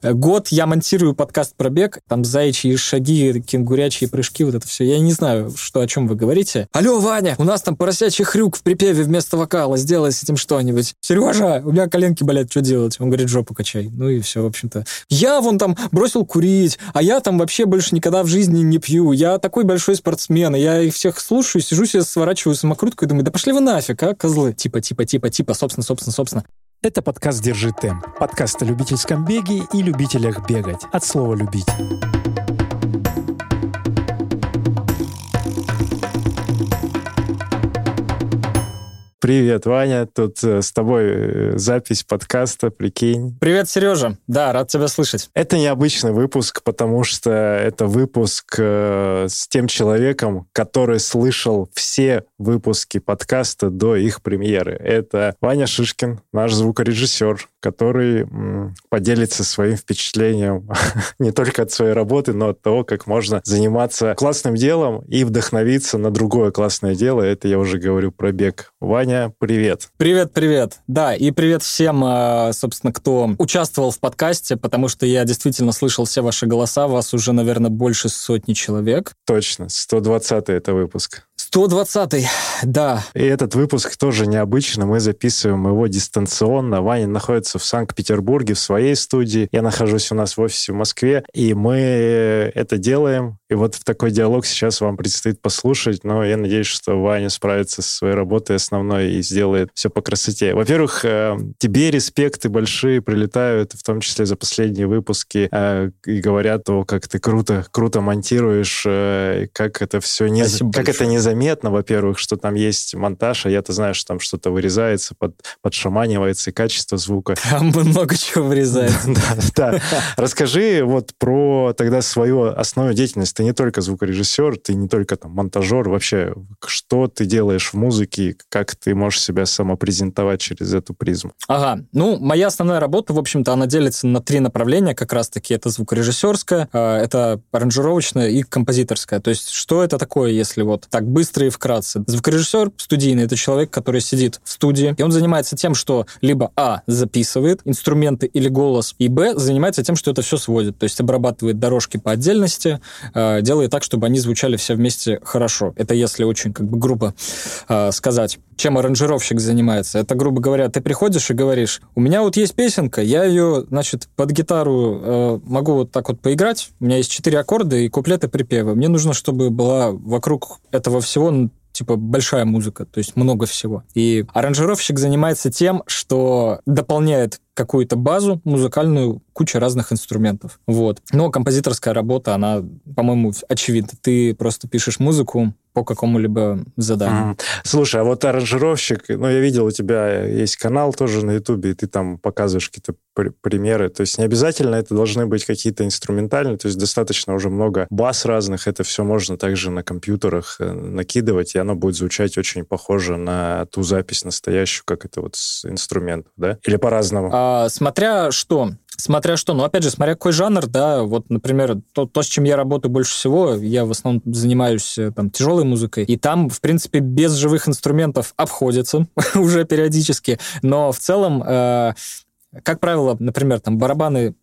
Год я монтирую подкаст про бег, там заячьи шаги, кенгурячьи прыжки, вот это все. Я не знаю, что, о чем вы говорите. Алло, Ваня, у нас там поросячий хрюк в припеве вместо вокала, сделай с этим что-нибудь. Сережа, у меня коленки болят, что делать? Он говорит, жопу качай. Ну и все, в общем-то. Я вон там бросил курить, а я там вообще больше никогда в жизни не пью. Я такой большой спортсмен, и я их всех слушаю, сижу себе, сворачиваю самокрутку и думаю, да пошли вы нафиг, а, козлы. Типа, типа, типа, типа, собственно, собственно, собственно. Это подкаст «Держи темп». Подкаст о любительском беге и любителях бегать. От слова «любить». Привет, Ваня. Тут э, с тобой э, запись подкаста, прикинь. Привет, Сережа. Да, рад тебя слышать. Это необычный выпуск, потому что это выпуск э, с тем человеком, который слышал все выпуски подкаста до их премьеры. Это Ваня Шишкин, наш звукорежиссер, который поделится своим впечатлением не только от своей работы, но от того, как можно заниматься классным делом и вдохновиться на другое классное дело. Это я уже говорю про бег. Ваня, привет. Привет, привет. Да, и привет всем, э, собственно, кто участвовал в подкасте, потому что я действительно слышал все ваши голоса. Вас уже, наверное, больше сотни человек. Точно, 120 это выпуск. 120-й, да. И этот выпуск тоже необычный. Мы записываем его дистанционно. Ваня находится в Санкт-Петербурге в своей студии. Я нахожусь у нас в офисе в Москве. И мы это делаем. И вот в такой диалог сейчас вам предстоит послушать. Но я надеюсь, что Ваня справится со своей работой основной и сделает все по красоте. Во-первых, э, тебе респекты большие прилетают, в том числе за последние выпуски, э, и говорят, о, как ты круто, круто монтируешь, э, как это все не, как это незаметно заметно, во-первых, что там есть монтаж, а я-то знаю, что там что-то вырезается, под, подшаманивается, и качество звука. Там много чего вырезается. Да, да. Расскажи вот про тогда свою основную деятельность. Ты не только звукорежиссер, ты не только там монтажер. Вообще, что ты делаешь в музыке, как ты можешь себя самопрезентовать через эту призму? Ага. Ну, моя основная работа, в общем-то, она делится на три направления как раз-таки. Это звукорежиссерская, а, это аранжировочная и композиторская. То есть, что это такое, если вот так быстро и вкратце. Звукорежиссер студийный — это человек, который сидит в студии, и он занимается тем, что либо А, записывает инструменты или голос, и Б, занимается тем, что это все сводит, то есть обрабатывает дорожки по отдельности, э, делает так, чтобы они звучали все вместе хорошо. Это если очень как бы грубо э, сказать. Чем аранжировщик занимается? Это, грубо говоря, ты приходишь и говоришь, у меня вот есть песенка, я ее, значит, под гитару э, могу вот так вот поиграть, у меня есть четыре аккорда и куплеты припевы. Мне нужно, чтобы была вокруг этого всего типа большая музыка, то есть много всего. И аранжировщик занимается тем, что дополняет какую-то базу музыкальную, куча разных инструментов. Вот. Но композиторская работа, она, по-моему, очевидна. Ты просто пишешь музыку, по какому-либо заданию. Mm. Слушай, а вот аранжировщик, ну, я видел, у тебя есть канал тоже на Ютубе, и ты там показываешь какие-то примеры. То есть не обязательно это должны быть какие-то инструментальные, то есть достаточно уже много бас разных, это все можно также на компьютерах э, накидывать, и оно будет звучать очень похоже на ту запись настоящую, как это вот с инструментов, да? Или по-разному? А, смотря что. Смотря что, ну, опять же, смотря какой жанр, да, вот, например, то, то, с чем я работаю больше всего, я в основном занимаюсь э, там тяжелой музыкой, и там, в принципе, без живых инструментов обходится уже периодически, но в целом, э, как правило, например, там барабаны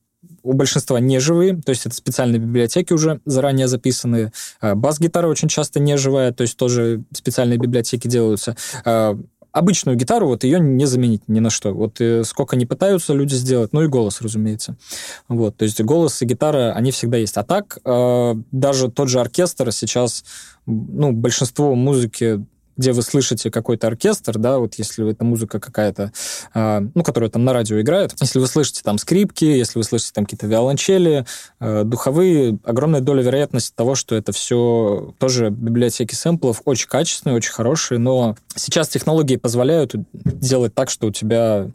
у большинства не живые, то есть это специальные библиотеки уже заранее записанные. Э, бас-гитара очень часто не живая, то есть тоже специальные библиотеки делаются. Обычную гитару, вот ее не заменить ни на что. Вот э, сколько не пытаются люди сделать, ну и голос, разумеется. Вот, то есть голос и гитара, они всегда есть. А так, э, даже тот же оркестр сейчас, ну, большинство музыки где вы слышите какой-то оркестр, да, вот если это музыка какая-то, э, ну, которая там на радио играет, если вы слышите там скрипки, если вы слышите там какие-то виолончели, э, духовые, огромная доля вероятности того, что это все тоже библиотеки сэмплов, очень качественные, очень хорошие, но сейчас технологии позволяют делать так, что у тебя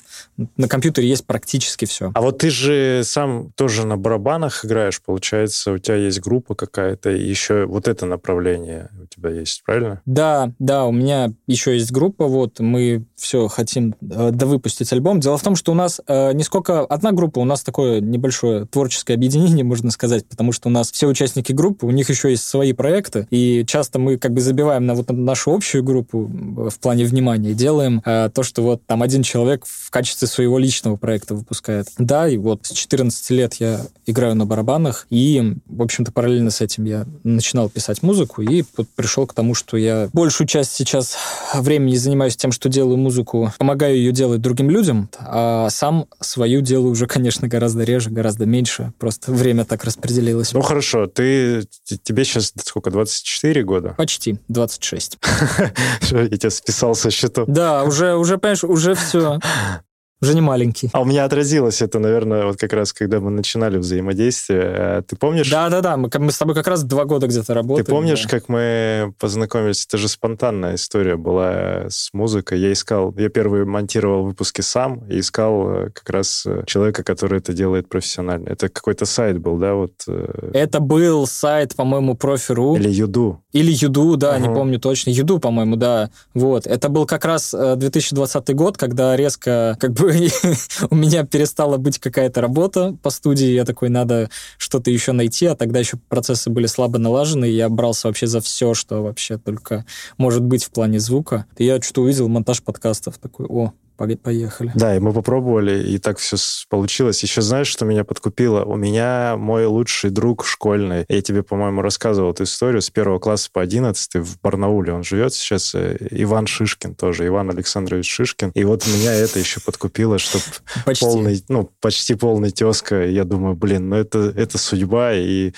на компьютере есть практически все. А вот ты же сам тоже на барабанах играешь, получается, у тебя есть группа какая-то, и еще вот это направление у тебя есть, правильно? Да, да, у меня еще есть группа, вот, мы все хотим э, довыпустить альбом. Дело в том, что у нас э, не сколько одна группа, у нас такое небольшое творческое объединение, можно сказать, потому что у нас все участники группы, у них еще есть свои проекты, и часто мы как бы забиваем на вот нашу общую группу в плане внимания, делаем э, то, что вот там один человек в качестве своего личного проекта выпускает. Да, и вот с 14 лет я играю на барабанах, и, в общем-то, параллельно с этим я начинал писать музыку, и вот пришел к тому, что я большую часть сейчас времени занимаюсь тем, что делаю музыку помогаю ее делать другим людям, а сам свою делаю уже, конечно, гораздо реже, гораздо меньше. Просто время так распределилось. Ну хорошо, ты тебе сейчас сколько, 24 года? Почти, 26. Я тебя списал со счетов. Да, уже, уже, понимаешь, уже все. Уже не маленький. А у меня отразилось это, наверное, вот как раз, когда мы начинали взаимодействие. Э, ты помнишь? Да-да-да, мы, мы с тобой как раз два года где-то работали. Ты помнишь, да. как мы познакомились? Это же спонтанная история была с музыкой. Я искал, я первый монтировал выпуски сам и искал э, как раз э, человека, который это делает профессионально. Это какой-то сайт был, да? Вот. Это был сайт, по-моему, профи.ру. Или Юду. Или Юду, да, uh-huh. не помню точно. Юду, по-моему, да. Вот. Это был как раз 2020 год, когда резко как бы у меня перестала быть какая-то работа по студии, я такой, надо что-то еще найти, а тогда еще процессы были слабо налажены, и я брался вообще за все, что вообще только может быть в плане звука. И я что-то увидел монтаж подкастов, такой, о, поехали. Да, и мы попробовали, и так все получилось. Еще знаешь, что меня подкупило? У меня мой лучший друг школьный, я тебе, по-моему, рассказывал эту историю, с первого класса по одиннадцатый в Барнауле он живет сейчас, э, Иван Шишкин тоже, Иван Александрович Шишкин. И вот меня это еще подкупило, что полный, ну, почти полный тезка. Я думаю, блин, ну это, это судьба, и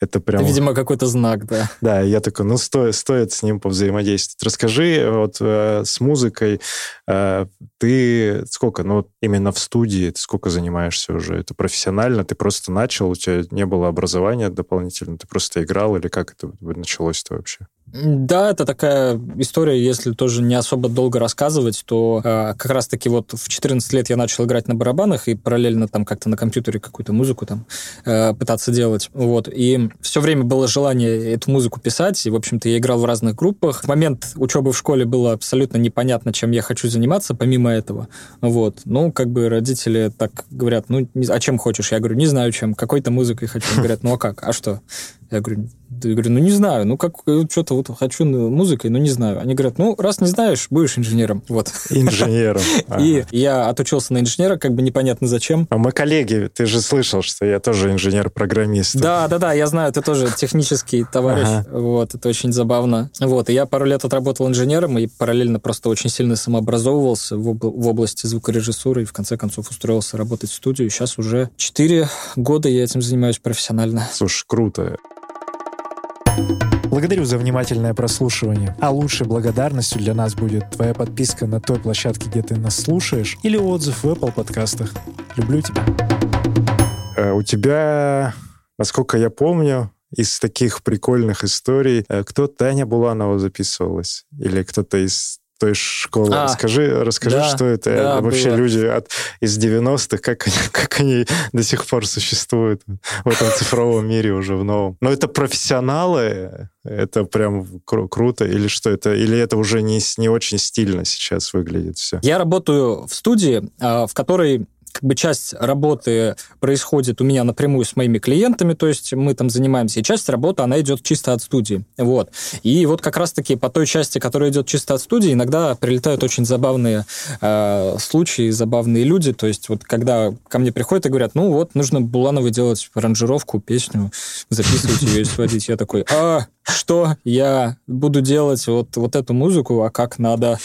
это прям... Видимо, какой-то знак, да. Да, я такой, ну, стоит, стоит с ним повзаимодействовать. Расскажи, вот э, с музыкой э, ты сколько, ну, именно в студии, ты сколько занимаешься уже? Это профессионально? Ты просто начал, у тебя не было образования дополнительно, ты просто играл, или как это началось-то вообще? Да, это такая история, если тоже не особо долго рассказывать, то э, как раз-таки вот в 14 лет я начал играть на барабанах и параллельно там как-то на компьютере какую-то музыку там э, пытаться делать. Вот. И все время было желание эту музыку писать, и, в общем-то, я играл в разных группах. В момент учебы в школе было абсолютно непонятно, чем я хочу заниматься, помимо этого. Вот. Ну, как бы родители так говорят, ну, а чем хочешь? Я говорю, не знаю чем, какой-то музыкой хочу. Говорят, ну, а как? А что? Я говорю, я говорю, ну не знаю, ну как что-то вот хочу музыкой, но не знаю. Они говорят, ну раз не знаешь, будешь инженером. Вот. Инженером. И я отучился на инженера, как бы непонятно зачем. А мы коллеги, ты же слышал, что я тоже инженер-программист. Да, да, да, я знаю, ты тоже технический товарищ. Вот, это очень забавно. Вот, и я пару лет отработал инженером и параллельно просто очень сильно самообразовывался в, в области звукорежиссуры и в конце концов устроился работать в студию. Сейчас уже 4 года я этим занимаюсь профессионально. Слушай, круто. Благодарю за внимательное прослушивание. А лучшей благодарностью для нас будет твоя подписка на той площадке, где ты нас слушаешь, или отзыв в Apple подкастах. Люблю тебя. Э, у тебя, насколько я помню, из таких прикольных историй, э, кто Таня Буланова записывалась? Или кто-то из той школы. А, расскажи, расскажи, да, что это да, вообще было. люди от, из 90-х, как они, как они до сих пор существуют в этом цифровом мире уже в новом. Но это профессионалы, это прям кру- круто, или что это, или это уже не, не очень стильно сейчас выглядит все? Я работаю в студии, а, в которой как бы часть работы происходит у меня напрямую с моими клиентами, то есть мы там занимаемся, и часть работы, она идет чисто от студии. Вот. И вот как раз-таки по той части, которая идет чисто от студии, иногда прилетают очень забавные э, случаи, забавные люди, то есть вот когда ко мне приходят и говорят, ну вот, нужно Булановой делать аранжировку, песню, записывать ее и сводить. Я такой, а, что я буду делать вот, вот эту музыку, а как надо?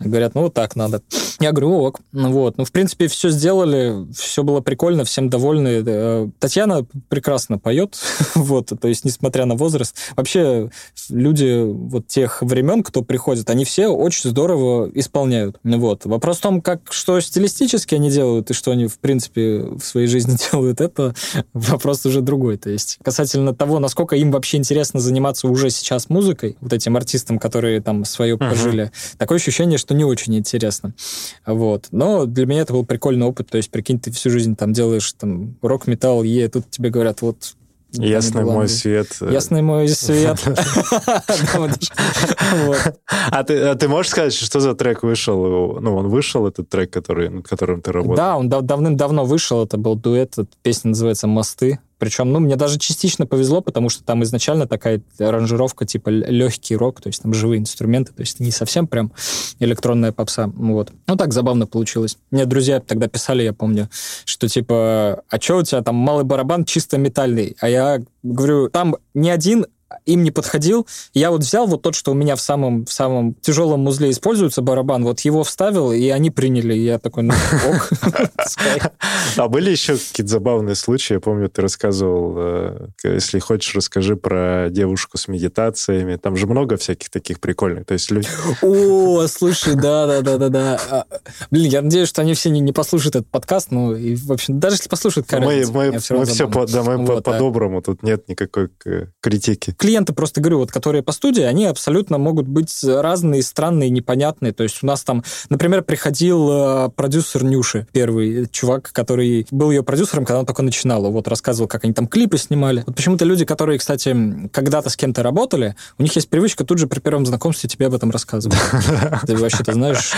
Говорят, ну вот так надо. Я говорю, ок. Ну вот. Ну, в принципе, все сделали, все было прикольно, всем довольны. Э, Татьяна прекрасно поет, вот, то есть, несмотря на возраст. Вообще, люди вот тех времен, кто приходит, они все очень здорово исполняют. Вот. Вопрос в том, как, что стилистически они делают и что они, в принципе, в своей жизни делают, это вопрос уже другой. То есть, касательно того, насколько им вообще интересно заниматься уже сейчас музыкой, вот этим артистам, которые там свое uh-huh. пожили, такое ощущение, что не очень интересно. Вот. Но для меня это был прикольный опыт. То есть, прикинь, ты всю жизнь там делаешь там рок-металл, е, тут тебе говорят, вот Ясный мой свет. Ясный мой свет. А ты, можешь сказать, что за трек вышел? Ну, он вышел, этот трек, над которым ты работал? Да, он давным-давно вышел. Это был дуэт. Песня называется «Мосты». Причем, ну, мне даже частично повезло, потому что там изначально такая аранжировка типа легкий рок, то есть там живые инструменты, то есть не совсем прям электронная попса. Вот. Ну, так забавно получилось. Мне друзья тогда писали, я помню, что типа, а что у тебя там малый барабан чисто метальный? А я говорю, там не один им не подходил. Я вот взял вот тот, что у меня в самом, в самом тяжелом узле используется барабан, вот его вставил, и они приняли. Я такой, ну, ок. А были еще какие-то забавные случаи? Я помню, ты рассказывал, э, если хочешь, расскажи про девушку с медитациями. Там же много всяких таких прикольных. То есть люди... О, слушай, да-да-да-да-да. А, блин, я надеюсь, что они все не, послушают этот подкаст, ну, и, в общем, даже если послушают, мы, все, по-доброму, тут нет никакой критики клиенты, просто говорю, вот, которые по студии, они абсолютно могут быть разные, странные, непонятные. То есть у нас там, например, приходил э, продюсер Нюши, первый чувак, который был ее продюсером, когда она только начинала. Вот рассказывал, как они там клипы снимали. Вот почему-то люди, которые, кстати, когда-то с кем-то работали, у них есть привычка тут же при первом знакомстве тебе об этом рассказывать. Ты вообще-то знаешь...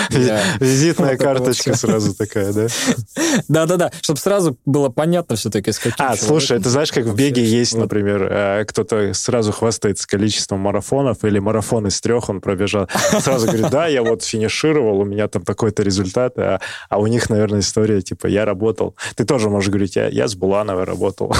Визитная карточка сразу такая, да? Да-да-да, чтобы сразу было понятно все-таки, с каким А, слушай, это знаешь, как в беге есть, например, э, кто-то сразу хвастается количеством марафонов или марафон из трех он пробежал. Сразу говорит, да, я вот финишировал, у меня там такой-то результат, а, а у них, наверное, история типа я работал. Ты тоже можешь говорить, я, я с Булановой работал.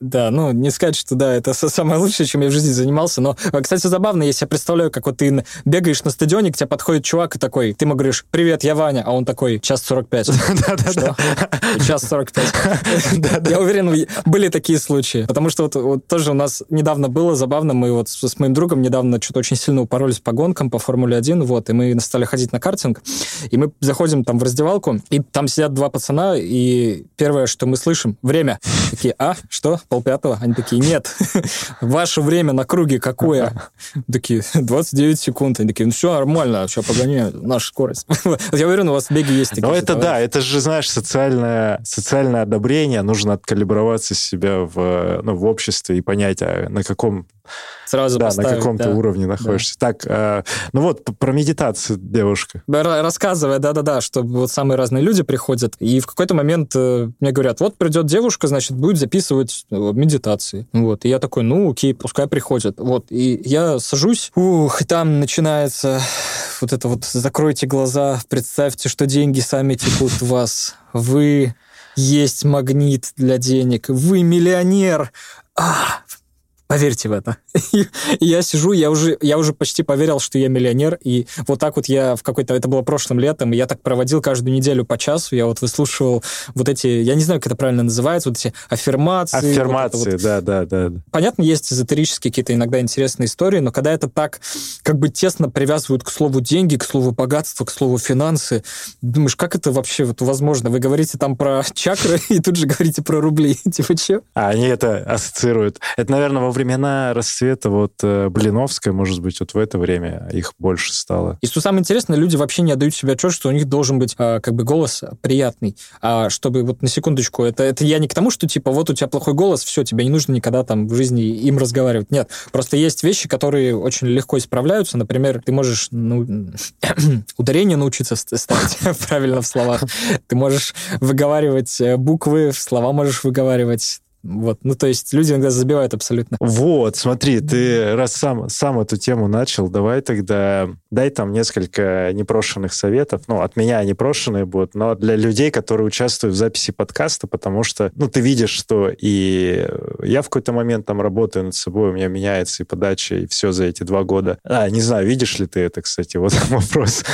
Да, ну, не сказать, что да, это самое лучшее, чем я в жизни занимался, но, кстати, забавно, если я представляю, как вот ты бегаешь на стадионе, к тебе подходит чувак и такой, ты ему говоришь, привет, я Ваня, а он такой, час 45. Да-да-да. Час 45. Я уверен, были такие случаи, потому что вот тоже у нас недавно было забавно, мы вот с, с моим другом недавно что-то очень сильно упоролись по гонкам, по Формуле 1, вот, и мы стали ходить на картинг, и мы заходим там в раздевалку, и там сидят два пацана, и первое, что мы слышим, время. Такие, а, что, полпятого? Они такие, нет, ваше время на круге какое? Такие, 29 секунд. Они такие, ну все нормально, все, погоняю, наша скорость. Я уверен, у вас в беге есть такие. Ну это да, это же, знаешь, социальное, социальное одобрение, нужно откалиброваться себя в, ну, в обществе и понять, а на каком Сразу да, на каком-то да. уровне находишься. Да. Так, э, ну вот, про медитацию девушка. Рассказывая, да-да-да, что вот самые разные люди приходят, и в какой-то момент э, мне говорят, вот придет девушка, значит, будет записывать э, медитации. Вот, и я такой, ну, окей, пускай приходит. Вот, и я сажусь, ух, и там начинается вот это вот, закройте глаза, представьте, что деньги сами текут в вас. Вы есть магнит для денег. Вы миллионер. А, Поверьте в это. Я сижу, я уже, я уже почти поверил, что я миллионер, и вот так вот я в какой-то... Это было прошлым летом, я так проводил каждую неделю по часу, я вот выслушивал вот эти... Я не знаю, как это правильно называется, вот эти аффирмации. Аффирмации, вот да, да, да. Понятно, есть эзотерические какие-то иногда интересные истории, но когда это так как бы тесно привязывают к слову деньги, к слову богатство, к слову финансы, думаешь, как это вообще вот возможно? Вы говорите там про чакры и тут же говорите про рубли. Типа, че? А они это ассоциируют. Это, наверное, во времена расцвета вот э, Блиновской, может быть, вот в это время их больше стало. И что самое интересное, люди вообще не отдают себе отчет, что у них должен быть а, как бы голос приятный. А чтобы вот на секундочку, это, это я не к тому, что типа вот у тебя плохой голос, все, тебе не нужно никогда там в жизни им разговаривать. Нет, просто есть вещи, которые очень легко исправляются. Например, ты можешь ну, ударение научиться ставить правильно в словах. Ты можешь выговаривать э, буквы, слова можешь выговаривать вот, ну, то есть люди иногда забивают абсолютно. Вот, смотри, ты раз сам, сам эту тему начал, давай тогда дай там несколько непрошенных советов. Ну, от меня непрошенные будут, но для людей, которые участвуют в записи подкаста, потому что, ну, ты видишь, что и я в какой-то момент там работаю над собой, у меня меняется и подача, и все за эти два года. А, не знаю, видишь ли ты это, кстати, вот вопрос.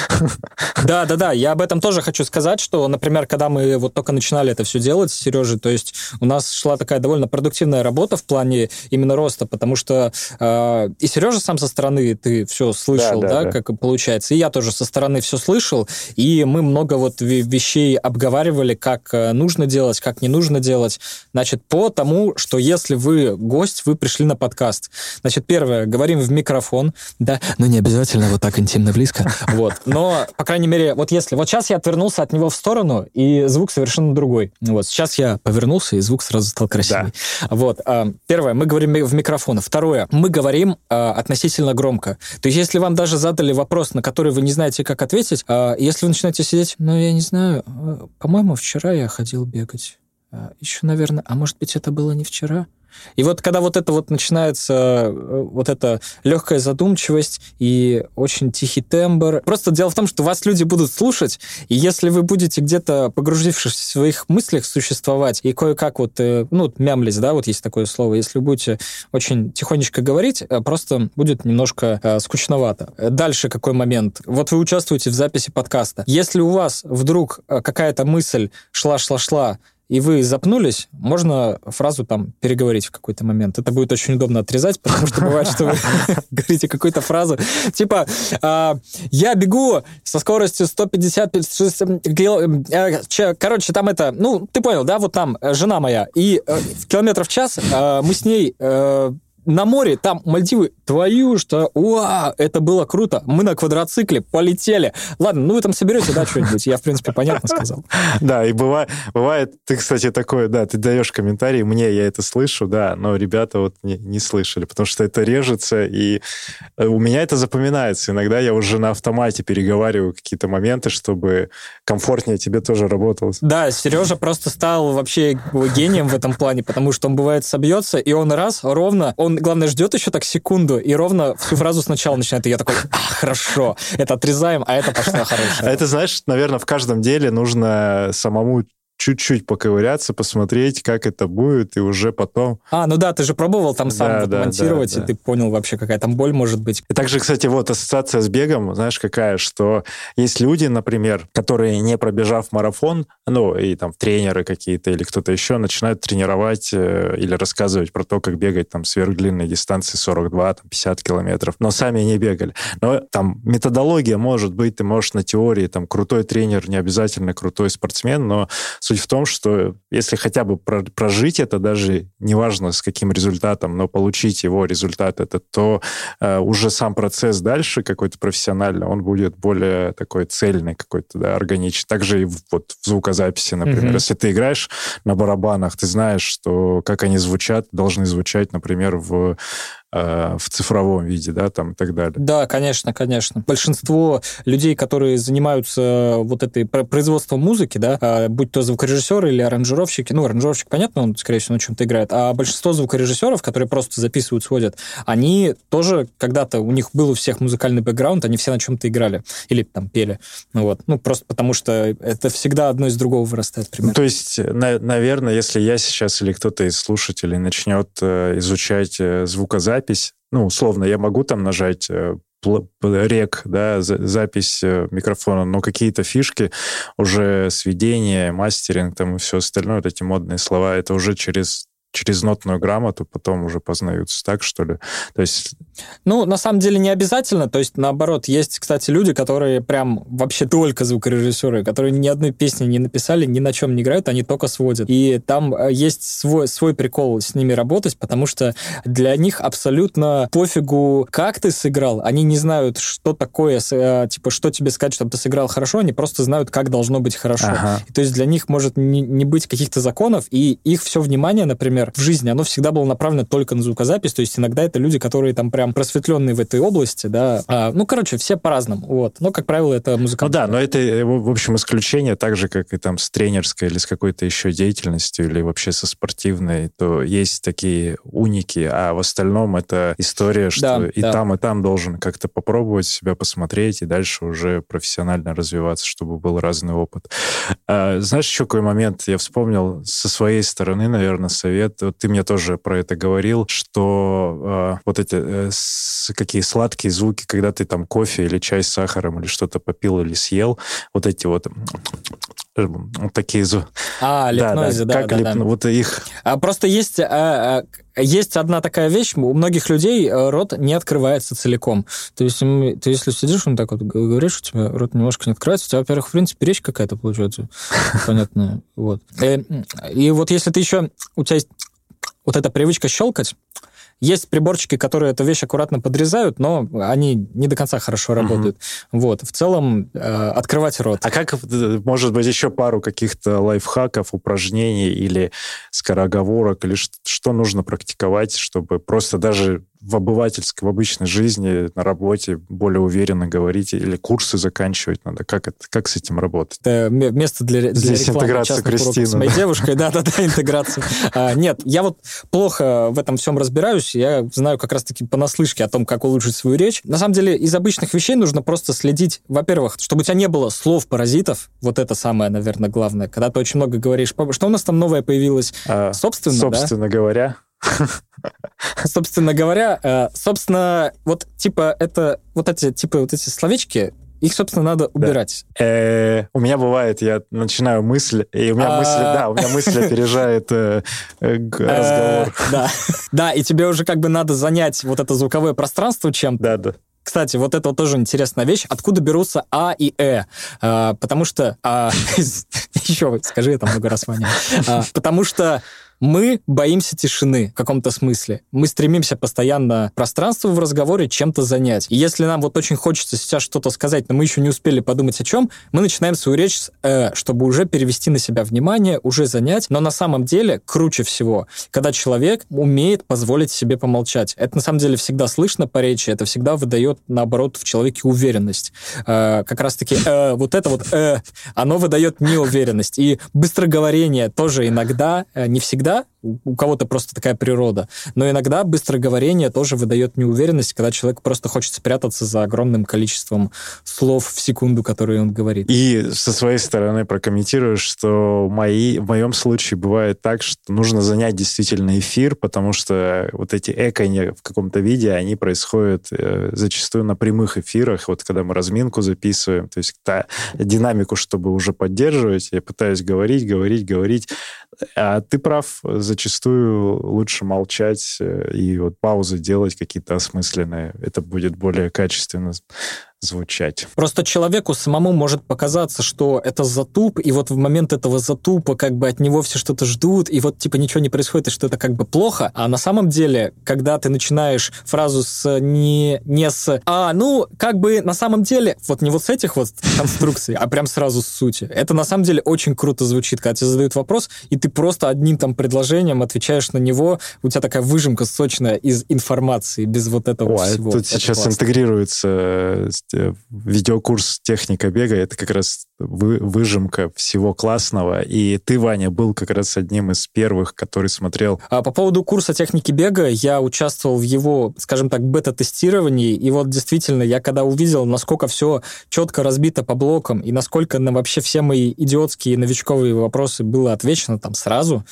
Да, да, да, я об этом тоже хочу сказать, что, например, когда мы вот только начинали это все делать с Сережей, то есть у нас шла такая такая довольно продуктивная работа в плане именно роста, потому что э, и Сережа сам со стороны ты все слышал, да, да, да, как получается, и я тоже со стороны все слышал, и мы много вот вещей обговаривали, как э, нужно делать, как не нужно делать. Значит, по тому, что если вы гость, вы пришли на подкаст. Значит, первое, говорим в микрофон, да, но не обязательно вот так интимно близко, вот. Но, по крайней мере, вот если... Вот сейчас я отвернулся от него в сторону, и звук совершенно другой. Вот, сейчас я повернулся, и звук сразу стал красивый. Да. Вот. А, первое, мы говорим в микрофон. Второе, мы говорим а, относительно громко. То есть, если вам даже задали вопрос, на который вы не знаете, как ответить, а, если вы начинаете сидеть, ну, я не знаю, по-моему, вчера я ходил бегать. Еще, наверное, а может быть, это было не вчера? И вот когда вот это вот начинается, э, вот эта легкая задумчивость и очень тихий тембр. Просто дело в том, что вас люди будут слушать, и если вы будете где-то погрузившись в своих мыслях существовать и кое-как вот, э, ну, мямлить, да, вот есть такое слово, если будете очень тихонечко говорить, э, просто будет немножко э, скучновато. Дальше какой момент? Вот вы участвуете в записи подкаста. Если у вас вдруг какая-то мысль шла-шла-шла, и вы запнулись, можно фразу там переговорить в какой-то момент. Это будет очень удобно отрезать, потому что бывает, что вы говорите какую-то фразу, типа «А, «Я бегу со скоростью 150 Короче, там это... Ну, ты понял, да? Вот там э, жена моя. И э, километров в час э, мы с ней на море, там Мальдивы, твою что, уа, это было круто. Мы на квадроцикле полетели. Ладно, ну вы там соберете, да, что-нибудь? Я, в принципе, понятно сказал. Да, и бывает, бывает, ты, кстати, такой, да, ты даешь комментарий, мне я это слышу, да, но ребята вот не, не слышали, потому что это режется, и э, у меня это запоминается. Иногда я уже на автомате переговариваю какие-то моменты, чтобы комфортнее тебе тоже работалось. Да, Сережа просто стал вообще гением в этом плане, потому что он бывает собьется, и он раз ровно, он главное, ждет еще так секунду, и ровно всю фразу сначала начинает. И я такой, а, хорошо, это отрезаем, а это пошло хорошее. А это, знаешь, наверное, в каждом деле нужно самому чуть-чуть поковыряться, посмотреть, как это будет, и уже потом... А, ну да, ты же пробовал там сам да, вот да, монтировать, да, и да. ты понял вообще, какая там боль может быть. И также, кстати, вот ассоциация с бегом, знаешь, какая, что есть люди, например, которые, не пробежав марафон, ну, и там тренеры какие-то или кто-то еще, начинают тренировать э, или рассказывать про то, как бегать там сверхдлинные дистанции 42, там, 50 километров, но сами не бегали. Но там методология может быть, ты можешь на теории, там, крутой тренер, не обязательно крутой спортсмен, но Суть в том, что если хотя бы прожить это, даже неважно с каким результатом, но получить его результат это, то э, уже сам процесс дальше какой-то профессиональный, он будет более такой цельный какой-то, да, органичный. Также и в, вот в звукозаписи, например. Mm-hmm. Если ты играешь на барабанах, ты знаешь, что как они звучат, должны звучать, например, в Э, в цифровом виде, да, там и так далее. Да, конечно, конечно. Большинство людей, которые занимаются вот этой производством музыки, да, а, будь то звукорежиссеры или аранжировщики, ну, аранжировщик, понятно, он, скорее всего, на чем-то играет, а большинство звукорежиссеров, которые просто записывают, сводят, они тоже когда-то, у них был у всех музыкальный бэкграунд, они все на чем-то играли или там пели, ну вот, ну, просто потому что это всегда одно из другого вырастает примерно. Ну, то есть, на, наверное, если я сейчас или кто-то из слушателей начнет э, изучать э, звукозапись, запись, ну, условно, я могу там нажать э, рек, да, запись э, микрофона, но какие-то фишки, уже сведение, мастеринг там и все остальное, вот эти модные слова, это уже через через нотную грамоту потом уже познаются, так что ли? То есть... Ну, на самом деле не обязательно, то есть наоборот, есть, кстати, люди, которые прям вообще только звукорежиссеры, которые ни одной песни не написали, ни на чем не играют, они только сводят. И там э, есть свой, свой прикол с ними работать, потому что для них абсолютно пофигу, как ты сыграл. Они не знают, что такое, э, типа, что тебе сказать, чтобы ты сыграл хорошо, они просто знают, как должно быть хорошо. Ага. И, то есть для них может не, не быть каких-то законов, и их все внимание, например, например, в жизни, оно всегда было направлено только на звукозапись, то есть иногда это люди, которые там прям просветленные в этой области, да. А, ну, короче, все по-разному, вот. Но, как правило, это музыканты. Ну да, но это, э, в общем, исключение, так же, как и там с тренерской или с какой-то еще деятельностью, или вообще со спортивной, то есть такие уники, а в остальном это история, что да, и да. там, и там должен как-то попробовать себя посмотреть, и дальше уже профессионально развиваться, чтобы был разный опыт. А, знаешь, еще какой момент я вспомнил со своей стороны, наверное, совет вот ты мне тоже про это говорил, что э, вот эти э, какие сладкие звуки, когда ты там кофе или чай с сахаром или что-то попил или съел, вот эти вот вот такие звуки. А, липнози, да, да, как да, лип... да. Вот их... А просто есть... А, а, есть одна такая вещь, у многих людей э, рот не открывается целиком. То есть ты если сидишь, он так вот говоришь, у тебя рот немножко не открывается, у тебя, во-первых, в принципе, речь какая-то получается понятная. Вот. Э, и вот если ты еще... У тебя есть вот эта привычка щелкать, Есть приборчики, которые эту вещь аккуратно подрезают, но они не до конца хорошо работают. Угу. Вот. В целом, э, открывать рот. А как, э, может быть, еще пару каких-то лайфхаков, упражнений или скороговорок, или что нужно практиковать, чтобы просто даже в обывательской, в обычной жизни, на работе более уверенно говорить, или курсы заканчивать надо? Как, это, как с этим работать? Это место для, для Здесь интеграция Кристины. С моей девушкой, да-да-да, интеграция. А, нет, я вот плохо в этом всем разбираюсь, я знаю как раз-таки понаслышке о том, как улучшить свою речь. На самом деле, из обычных вещей нужно просто следить, во-первых, чтобы у тебя не было слов-паразитов, вот это самое, наверное, главное, когда ты очень много говоришь, что у нас там новое появилось, а, собственно, Собственно говоря, Собственно говоря, э, собственно, вот типа это вот эти типа вот эти словечки, их, собственно, надо убирать. Э, у меня бывает, я начинаю мысль, и у меня мысль, а. да, у меня мысль опережает э, разговор. Да, да, и тебе уже как бы надо занять вот это звуковое пространство чем-то. Да, да. Кстати, вот это вот тоже интересная вещь. Откуда берутся А и Э? А, потому что... А, еще скажи это много раз, Ваня. А, потому что мы боимся тишины в каком-то смысле. Мы стремимся постоянно пространство в разговоре чем-то занять. И если нам вот очень хочется сейчас что-то сказать, но мы еще не успели подумать о чем, мы начинаем свою речь «э», чтобы уже перевести на себя внимание, уже занять. Но на самом деле круче всего, когда человек умеет позволить себе помолчать. Это на самом деле всегда слышно по речи, это всегда выдает, наоборот, в человеке уверенность. Э, как раз-таки э, вот это вот «э», оно выдает неуверенность. И быстроговорение тоже иногда, э, не всегда всегда, у кого-то просто такая природа, но иногда быстроговорение тоже выдает неуверенность, когда человек просто хочет спрятаться за огромным количеством слов в секунду, которые он говорит. И со своей стороны прокомментирую, что мои, в моем случае бывает так, что нужно занять действительно эфир, потому что вот эти экони в каком-то виде, они происходят э, зачастую на прямых эфирах, вот когда мы разминку записываем, то есть та динамику, чтобы уже поддерживать, я пытаюсь говорить, говорить, говорить, а ты прав, зачастую лучше молчать э, и вот паузы делать какие-то осмысленные. Это будет более качественно звучать. Просто человеку самому может показаться, что это затуп, и вот в момент этого затупа как бы от него все что-то ждут, и вот типа ничего не происходит, и что это как бы плохо. А на самом деле, когда ты начинаешь фразу с не, не с «а, ну, как бы на самом деле», вот не вот с этих вот конструкций, а прям сразу с сути. Это на самом деле очень круто звучит, когда тебе задают вопрос, и ты просто одним там предложением отвечаешь на него, у тебя такая выжимка сочная из информации, без вот этого О, всего. Тут это сейчас классно. интегрируется э, видеокурс «Техника бега» — это как раз вы, выжимка всего классного. И ты, Ваня, был как раз одним из первых, который смотрел. А по поводу курса техники бега, я участвовал в его, скажем так, бета-тестировании. И вот действительно, я когда увидел, насколько все четко разбито по блокам, и насколько на вообще все мои идиотские новичковые вопросы было отвечено там сразу,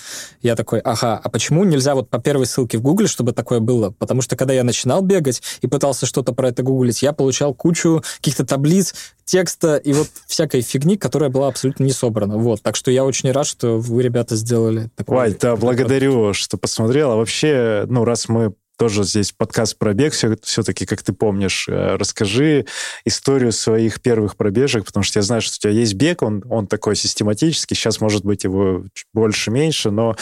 я такой, ага, а почему нельзя вот по первой ссылке в Гугле, чтобы такое было? Потому что когда я начинал бегать и пытался что-то про это гуглить, я получал кучу каких-то таблиц, текста и вот всякой фигни, которая была абсолютно не собрана. Вот. Так что я очень рад, что вы, ребята, сделали такое. Вань, да, благодарю, что посмотрел. А вообще, ну, раз мы тоже здесь подкаст пробег, все, все-таки, как ты помнишь, э, расскажи историю своих первых пробежек, потому что я знаю, что у тебя есть бег, он, он такой систематический, сейчас, может быть, его больше-меньше, но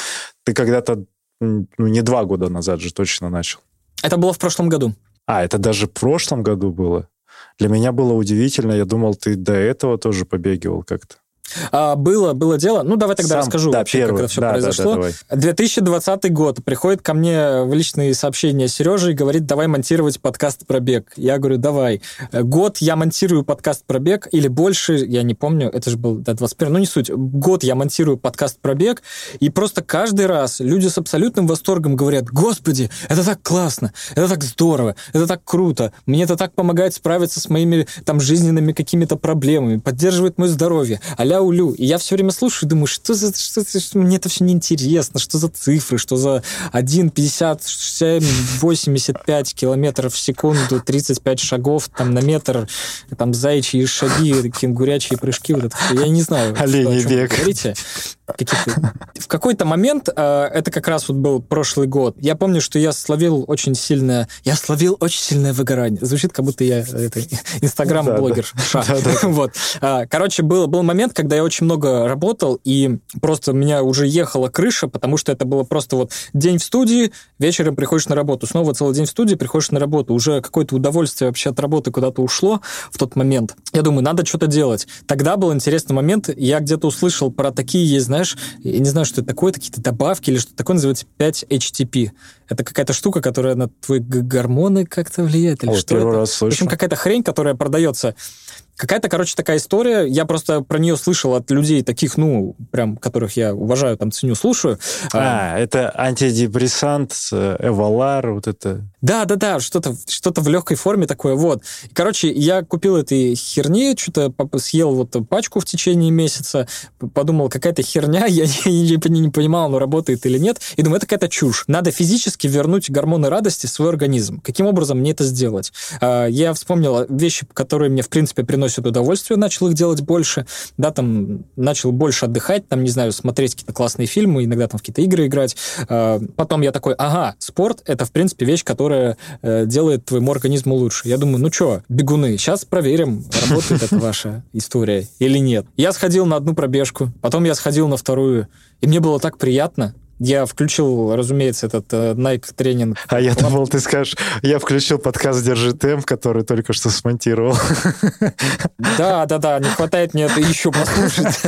ты когда-то, ну, не два года назад же точно начал. Это было в прошлом году. А, это даже в прошлом году было? Для меня было удивительно. Я думал, ты до этого тоже побегивал как-то. А, было, было дело. Ну, давай тогда Сам, расскажу да, вообще, первый. как это все да, произошло. Да, да, 2020 год. Приходит ко мне в личные сообщения Сережа и говорит, давай монтировать подкаст про бег. Я говорю, давай. Год я монтирую подкаст про бег, или больше, я не помню, это же был да, 21 ну не суть. Год я монтирую подкаст про бег, и просто каждый раз люди с абсолютным восторгом говорят, господи, это так классно, это так здорово, это так круто, мне это так помогает справиться с моими там жизненными какими-то проблемами, поддерживает мое здоровье, а ля-улю. И я все время слушаю и думаю, что за... Что, что, мне это все неинтересно, что за цифры, что за 1, 57, 85 километров в секунду, 35 шагов там на метр, там заячьи шаги, кенгурячие прыжки, вот это все. Я не знаю, Оленей что, бег. говорите. В какой-то момент, э, это как раз вот был прошлый год, я помню, что я словил очень сильное, я словил очень сильное выгорание. Звучит, как будто я инстаграм-блогер. Вот. А, короче, был, был момент, когда я очень много работал, и просто меня уже ехала крыша, потому что это было просто вот день в студии, вечером приходишь на работу, снова целый день в студии, приходишь на работу. Уже какое-то удовольствие вообще от работы куда-то ушло в тот момент. Я думаю, надо что-то делать. Тогда был интересный момент, я где-то услышал про такие есть, знаешь, я не знаю, что это такое, какие-то добавки или что-то такое, называется 5-HTP. Это какая-то штука, которая на твои гормоны как-то влияет или О, что первый это? раз В слышу. общем, какая-то хрень, которая продается. Какая-то, короче, такая история. Я просто про нее слышал от людей таких, ну, прям, которых я уважаю, там, ценю, слушаю. А, это антидепрессант, э, Эвалар, вот это. Да, да, да, что-то что в легкой форме такое, вот. Короче, я купил этой херни, что-то съел вот пачку в течение месяца, подумал, какая-то херня, я не, не- не понимал, ну, работает или нет, и думаю, это какая-то чушь. Надо физически вернуть гормоны радости в свой организм. Каким образом мне это сделать? А, Я вспомнил вещи, которые мне, в принципе, приносят удовольствие, начал их делать больше, да, там, начал больше отдыхать, там, не знаю, смотреть какие-то классные фильмы, иногда там в какие-то игры играть. А, Потом я такой, ага, спорт — это, в принципе, вещь, которая э, делает твоему организму лучше. Я думаю, ну что, бегуны, сейчас проверим, работает эта ваша история или нет. Я сходил на одну пробежку, потом я сходил на вторую, и мне было так приятно. Я включил, разумеется, этот э, Nike тренинг. А я думал, ты скажешь, я включил подкаст «Держи темп», который только что смонтировал. Да, да, да, не хватает мне это еще послушать.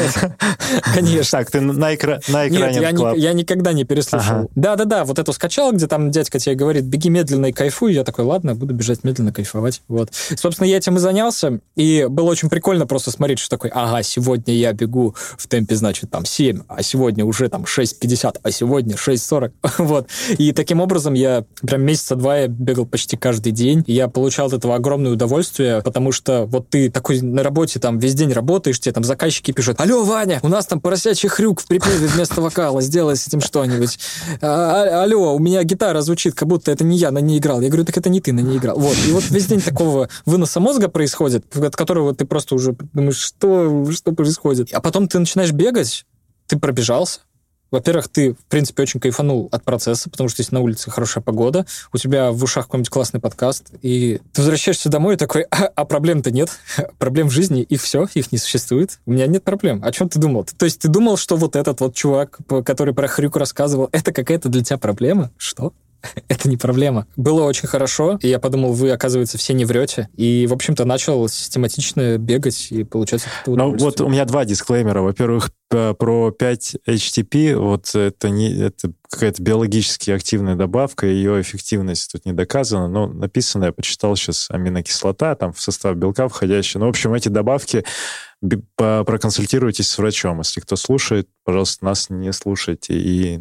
Конечно. Так, ты экра... на Нет, я, ни- я никогда не переслушал. Ага. Да-да-да, вот эту скачал, где там дядька тебе говорит, беги медленно и кайфуй. Я такой, ладно, буду бежать медленно, кайфовать. Вот. Собственно, я этим и занялся, и было очень прикольно просто смотреть, что такое, ага, сегодня я бегу в темпе, значит, там 7, а сегодня уже там 6.50, а сегодня 6.40. вот. И таким образом я прям месяца два я бегал почти каждый день, и я получал от этого огромное удовольствие, потому что вот ты такой на работе там весь день работаешь, тебе там заказчики пишут, алло, Ваня, у нас там поросячий хрюк в припеве вместо вокала, сделай с этим что-нибудь. «А, а- алло, у меня гитара звучит, как будто это не я на ней играл. Я говорю, так это не ты на ней играл. Вот. И вот весь день такого выноса мозга происходит, от которого ты просто уже думаешь, что, что происходит. А потом ты начинаешь бегать, ты пробежался, во-первых, ты, в принципе, очень кайфанул от процесса, потому что если на улице хорошая погода, у тебя в ушах какой-нибудь классный подкаст, и ты возвращаешься домой и такой, а, а проблем-то нет, проблем в жизни, их все, их не существует, у меня нет проблем. О чем ты думал? То есть ты думал, что вот этот вот чувак, который про хрюк рассказывал, это какая-то для тебя проблема? Что? Это не проблема. Было очень хорошо, и я подумал, вы, оказывается, все не врете. И, в общем-то, начал систематично бегать и получать этого Ну, вот у меня два дисклеймера. Во-первых, про 5 HTP, вот это не это какая-то биологически активная добавка, ее эффективность тут не доказана, но написано, я почитал сейчас, аминокислота, там в состав белка входящая. Ну, в общем, эти добавки проконсультируйтесь с врачом. Если кто слушает, пожалуйста, нас не слушайте. И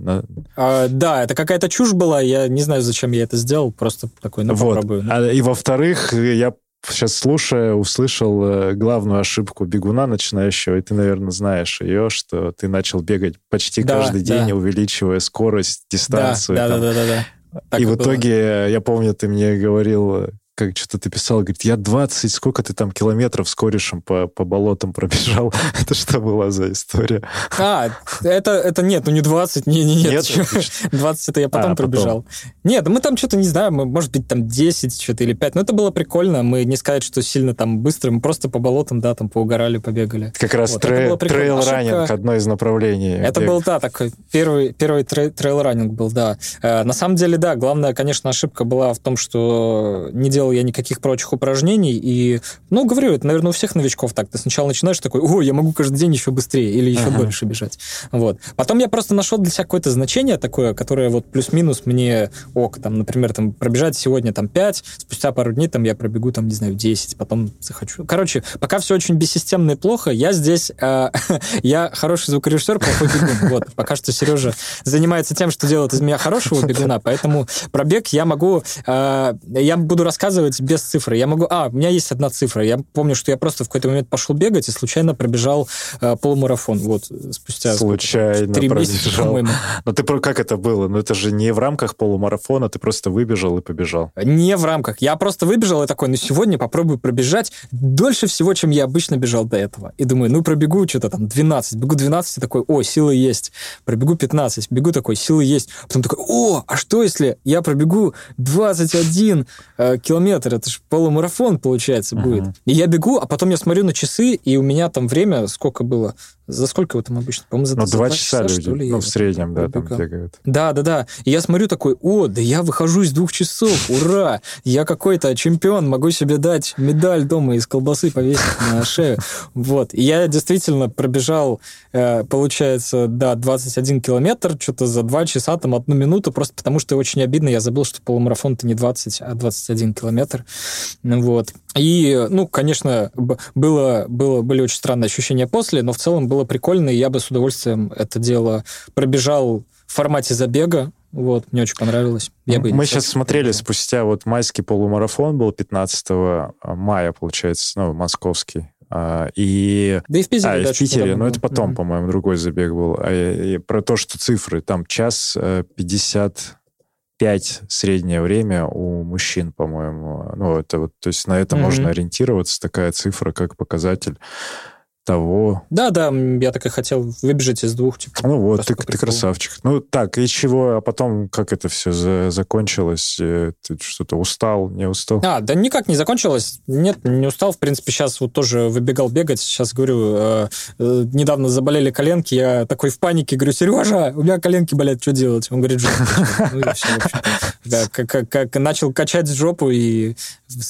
А, да, это какая-то чушь была, я не знаю, зачем я это сделал, просто такой, ну, вот. попробую. А, и во-вторых, я сейчас слушая, услышал э, главную ошибку бегуна начинающего, и ты, наверное, знаешь ее, что ты начал бегать почти Да, каждый да. день, увеличивая скорость, да, дистанцию. да, да, там. да, да, да. Так и в было. итоге, э, я помню, ты мне говорил, э, как что-то ты писал, говорит, я 20, сколько ты там километров с корешем по, по болотам пробежал? Это что была за история? А, это, это нет, ну не 20, не, не, нет. Нет? чё. 20 это я потом А, потом. пробежал. Нет, мы там что-то, не знаю, мы, может быть, там 10 что-то или 5, но это было прикольно, мы не сказать, что сильно там быстро, мы просто по болотам, да, там поугорали, побегали. Как раз Вот, это трей- было прикольно. трейл-раннинг, Ошибка- одно из направлений. Это бега. был, да, такой первый, первый трей- трейл-раннинг был, да. Э, на самом деле, да, главная, конечно, ошибка была в том, что не делал я никаких прочих упражнений, и, ну, говорю, это, наверное, у всех новичков так. Ты сначала начинаешь такой, о, я могу каждый день еще быстрее или еще Ага. дольше бежать. Вот. Потом я просто нашел для себя какое-то значение такое, которое вот плюс-минус мне ок, там, например, там, пробежать сегодня там 5, спустя пару дней там я пробегу там, не знаю, 10, потом захочу. Короче, пока все очень бессистемно и плохо, я здесь, э, я хороший звукорежиссер, плохой бегун. Вот, пока что Сережа занимается тем, что делает из меня хорошего бегуна, поэтому пробег я могу, э, я буду рассказывать без цифры. Я могу, а, у меня есть одна цифра. Я помню, что я просто в какой-то момент пошел бегать и случайно пробежал э, полумарафон. Вот, спустя... Случайно Три месяца, по-моему. Но ты про как это было? Ну это же не в рамках полумарафона, ты просто выбежал и побежал. Не в рамках. Я просто выбежал и такой, ну сегодня попробую пробежать дольше всего, чем я обычно бежал до этого. И думаю, ну пробегу что-то там 12, бегу 12, и такой, о, силы есть. Пробегу 15, бегу такой, силы есть. Потом такой, о, а что если я пробегу 21 э, километр километр, это же полумарафон, получается, будет. И я бегу, а потом я смотрю на часы, и у меня там время, сколько было? За сколько вы там обычно? По-моему, за, ну, за два часа, часа люди, что ли, ну, в среднем, да, там бегают. Да, да, да. И я смотрю такой, о, да я выхожу из двух часов, ура! Я какой-то чемпион, могу себе дать медаль дома из колбасы повесить на шею. Вот. И я действительно пробежал, э, получается, да, 21 километр, что-то за два часа, там, одну минуту, просто потому что очень обидно, я забыл, что полумарафон-то не 20, а 21 километр. Вот. И, ну, конечно, было, было, были очень странные ощущения после, но в целом было прикольно, и я бы с удовольствием это дело пробежал в формате забега. Вот, мне очень понравилось. Я бы Мы сейчас смотрели да. спустя, вот майский полумарафон был 15 мая, получается, ну, московский. А, и... Да и в Питере. А, да, в Питере, но это потом, mm-hmm. по-моему, другой забег был. А, и, и про то, что цифры, там час 50 э, 5 среднее время у мужчин, по-моему. Ну, это вот, то есть на это mm-hmm. можно ориентироваться, такая цифра, как показатель того. Да, да, я так и хотел выбежать из двух. Типа, ну вот, ты, ты красавчик. Ну так, и чего, а потом как это все за, закончилось? Э, ты что-то устал, не устал? А, да никак не закончилось. Нет, не устал. В принципе, сейчас вот тоже выбегал бегать. Сейчас, говорю, э, э, недавно заболели коленки. Я такой в панике говорю, Сережа, у меня коленки болят, что делать? Он говорит. Ну и все, в Да, как, как, начал качать жопу и,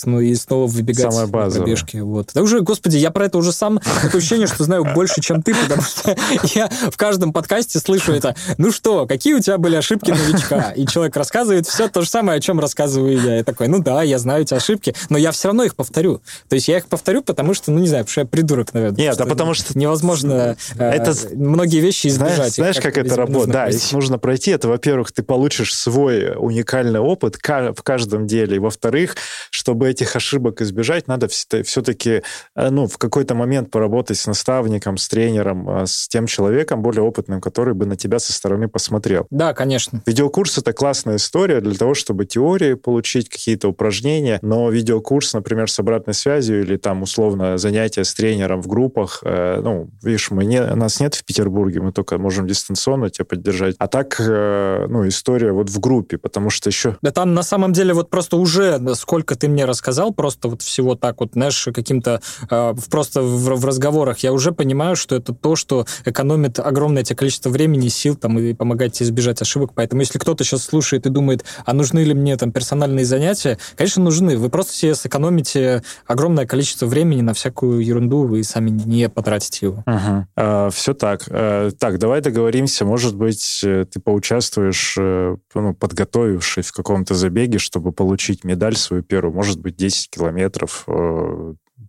ну, и снова выбегать Самая базовая. пробежки. Вот. Да уже, господи, я про это уже сам такой ощущение, что знаю больше, чем ты, потому что я в каждом подкасте слышу это. Ну что, какие у тебя были ошибки новичка? И человек рассказывает все то же самое, о чем рассказываю я. Я такой, ну да, я знаю эти ошибки, но я все равно их повторю. То есть я их повторю, потому что, ну не знаю, потому что я придурок, наверное. Нет, а потому что... Невозможно э, это... многие вещи избежать. Знаешь, как, как это работает? Да, их нужно пройти. Это, во-первых, ты получишь свой уникальный опыт в каждом деле. И, во-вторых, чтобы этих ошибок избежать, надо все-таки э, ну, в какой-то момент поработать работать с наставником, с тренером, а, с тем человеком более опытным, который бы на тебя со стороны посмотрел. Да, конечно. Видеокурс — это классная история для того, чтобы теории получить, какие-то упражнения, но видеокурс, например, с обратной связью или там условно занятия с тренером в группах, э, ну, видишь, мы не, нас нет в Петербурге, мы только можем дистанционно тебя поддержать. А так, э, ну, история вот в группе, потому что еще... Да там на самом деле вот просто уже сколько ты мне рассказал, просто вот всего так вот, знаешь, каким-то э, просто в, в разговор разговорах я уже понимаю, что это то, что экономит огромное тебе количество времени, сил там, и помогает тебе избежать ошибок. Поэтому если кто-то сейчас слушает и думает, а нужны ли мне там персональные занятия, конечно, нужны. Вы просто себе сэкономите огромное количество времени на всякую ерунду, вы сами не потратите его. Угу. А, все так. А, так, давай договоримся. Может быть, э, ты поучаствуешь, э, ну, подготовившись в каком-то забеге, чтобы получить медаль свою первую. Может быть, 10 километров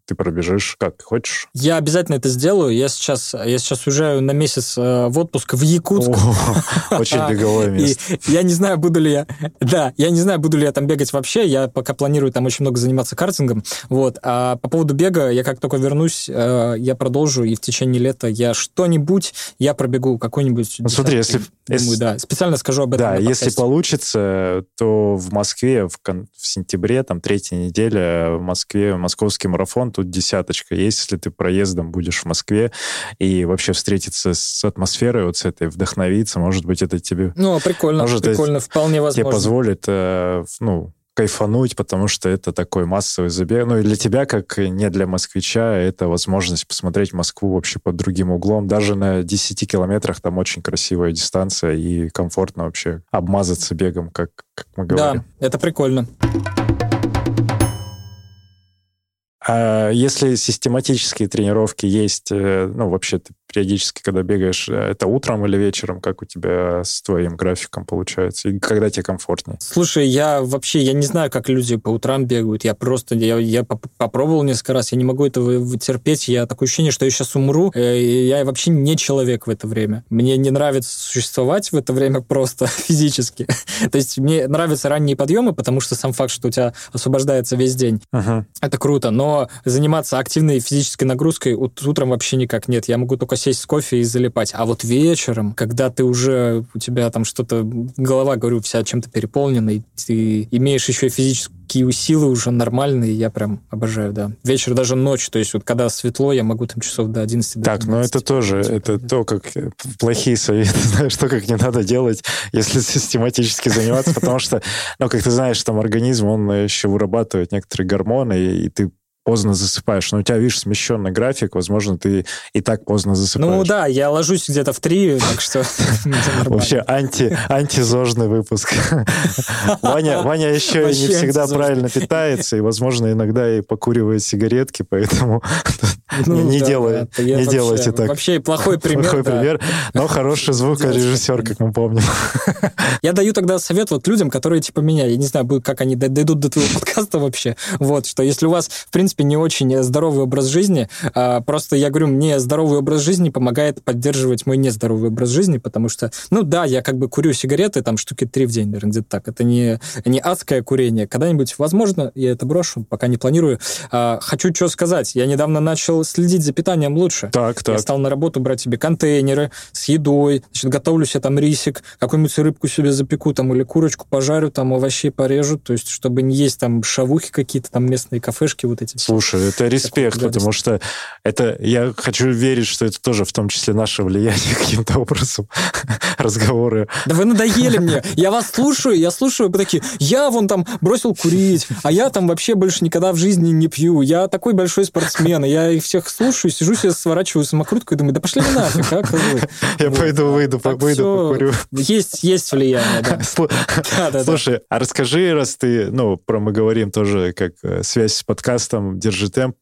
ты пробежишь как хочешь? Я обязательно это сделаю. Я сейчас, я сейчас уезжаю на месяц э, в отпуск в Якутск. очень беговое место. я не знаю, буду ли я... Да, я не знаю, буду ли я там бегать вообще. Я пока планирую там очень много заниматься картингом. Вот. А по поводу бега, я как только вернусь, э, я продолжу, и в течение лета я что-нибудь, я пробегу какой-нибудь... Ну, смотри, если... Думаю, да. Специально скажу об этом Да, если получится, то в Москве в, в сентябре, там, третья неделя в Москве московский марафон, тут десяточка есть, если ты проездом будешь в Москве и вообще встретиться с атмосферой вот с этой, вдохновиться, может быть, это тебе... Ну, прикольно, может, прикольно, вполне возможно. Тебе позволит, э, ну, кайфануть, потому что это такой массовый забег. Ну и для тебя, как не для москвича, это возможность посмотреть Москву вообще под другим углом. Даже на 10 километрах там очень красивая дистанция и комфортно вообще обмазаться бегом, как, как мы говорим. Да, это прикольно. А если систематические тренировки есть, э, ну, вообще ты периодически, когда бегаешь, э, это утром или вечером, как у тебя с твоим графиком получается? И когда тебе комфортнее? Слушай, я вообще, я не знаю, как люди по утрам бегают. Я просто, я, я попробовал несколько раз, я не могу этого терпеть. Я такое ощущение, что я сейчас умру. Э, я вообще не человек в это время. Мне не нравится существовать в это время просто физически. То есть мне нравятся ранние подъемы, потому что сам факт, что у тебя освобождается весь день, uh-huh. это круто. Но заниматься активной физической нагрузкой утром вообще никак нет. Я могу только сесть с кофе и залипать. А вот вечером, когда ты уже, у тебя там что-то, голова, говорю, вся чем-то переполнена, и ты имеешь еще и физическую такие силы уже нормальные, я прям обожаю, да. Вечер, даже ночь, то есть вот когда светло, я могу там часов до 11 до Так, но это тоже, это то, как плохие советы, знаешь, то, как не надо делать, если систематически заниматься, потому что, ну, как ты знаешь, там организм, он еще вырабатывает некоторые гормоны, и ты поздно засыпаешь. Но у тебя, видишь, смещенный график, возможно, ты и так поздно засыпаешь. Ну да, я ложусь где-то в три, так что Вообще анти, антизожный выпуск. Ваня, Ваня еще не всегда правильно питается, и, возможно, иногда и покуривает сигаретки, поэтому ну не не делайте так. Вообще плохой пример. Плохой пример, но хороший звукорежиссер, как мы помним. Я даю тогда совет вот людям, которые типа меня, я не знаю, как они дойдут до твоего подкаста вообще, вот, что если у вас, в принципе, принципе, не очень здоровый образ жизни. А, просто я говорю, мне здоровый образ жизни помогает поддерживать мой нездоровый образ жизни, потому что, ну да, я как бы курю сигареты, там штуки три в день, наверное, где-то так. Это не, не адское курение. Когда-нибудь, возможно, я это брошу, пока не планирую. А, хочу что сказать. Я недавно начал следить за питанием лучше. Так, так. Я стал на работу брать себе контейнеры с едой, значит, готовлю себе там рисик, какую-нибудь рыбку себе запеку там или курочку пожарю, там овощей порежу, то есть чтобы не есть там шавухи какие-то, там местные кафешки вот эти Слушай, это респект, потому что это я хочу верить, что это тоже в том числе наше влияние каким-то образом разговоры. Да вы надоели мне. Я вас слушаю, я слушаю, вы такие, я вон там бросил курить, а я там вообще больше никогда в жизни не пью. Я такой большой спортсмен, я их всех слушаю, сижу себе, сворачиваю самокрутку и думаю, да пошли вы нафиг, а, козлы. Я пойду, выйду, выйду, покурю. Есть, есть влияние, да. Слушай, а расскажи, раз ты, ну, про мы говорим тоже как э, связь с подкастом, держи темп.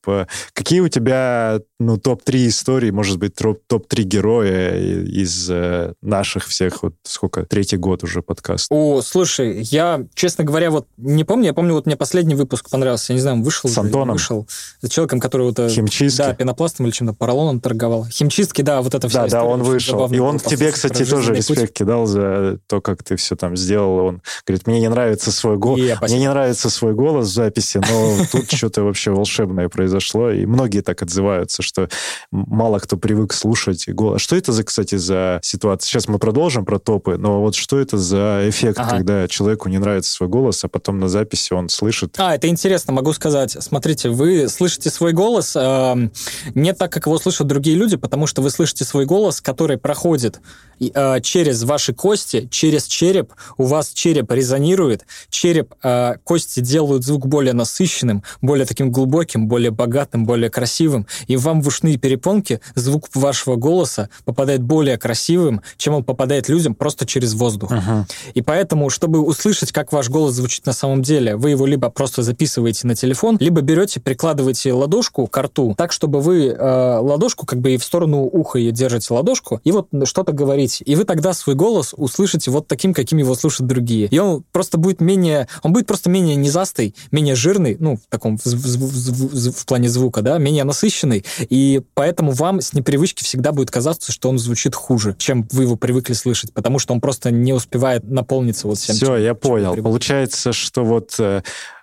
Какие у тебя ну, топ-3 истории, может быть, топ-3 героя из э, наших всех, вот сколько, третий год уже подкаст? О, слушай, я, честно говоря, вот не помню, я помню, вот мне последний выпуск понравился, я не знаю, вышел. С Антоном? Вышел. С человеком, который вот... Э, Химчистки? Да, пенопластом или чем-то, поролоном торговал. Химчистки, да, вот это все. Да, да, он вышел. И он тебе, кстати, тоже респект кидал за то, как ты все там сделал. Он говорит, мне не нравится свой голос, мне не нравится свой голос в записи, но тут что-то вообще волшебное произошло, и многие так отзываются, что мало кто привык слушать голос. Что это, за, кстати, за ситуация? Сейчас мы продолжим про топы, но вот что это за эффект, ага. когда человеку не нравится свой голос, а потом на записи он слышит? А, это интересно, могу сказать. Смотрите, вы слышите свой голос э, не так, как его слышат другие люди, потому что вы слышите свой голос, который проходит э, через ваши кости, через череп, у вас череп резонирует, череп, э, кости делают звук более насыщенным, более таким глубоким, более богатым, более красивым, и вам в ушные перепонки звук вашего голоса попадает более красивым, чем он попадает людям просто через воздух. Uh-huh. И поэтому, чтобы услышать, как ваш голос звучит на самом деле, вы его либо просто записываете на телефон, либо берете, прикладываете ладошку к рту, так, чтобы вы э, ладошку как бы и в сторону уха ее держите ладошку, и вот что-то говорите. И вы тогда свой голос услышите вот таким, каким его слушают другие. И он просто будет менее, он будет просто менее низастый, менее жирный, ну, в таком в, в, в, в плане звука, да, менее насыщенный, и поэтому вам с непривычки всегда будет казаться, что он звучит хуже, чем вы его привыкли слышать, потому что он просто не успевает наполниться вот всем. Все, чем, я понял. Получается, что вот э,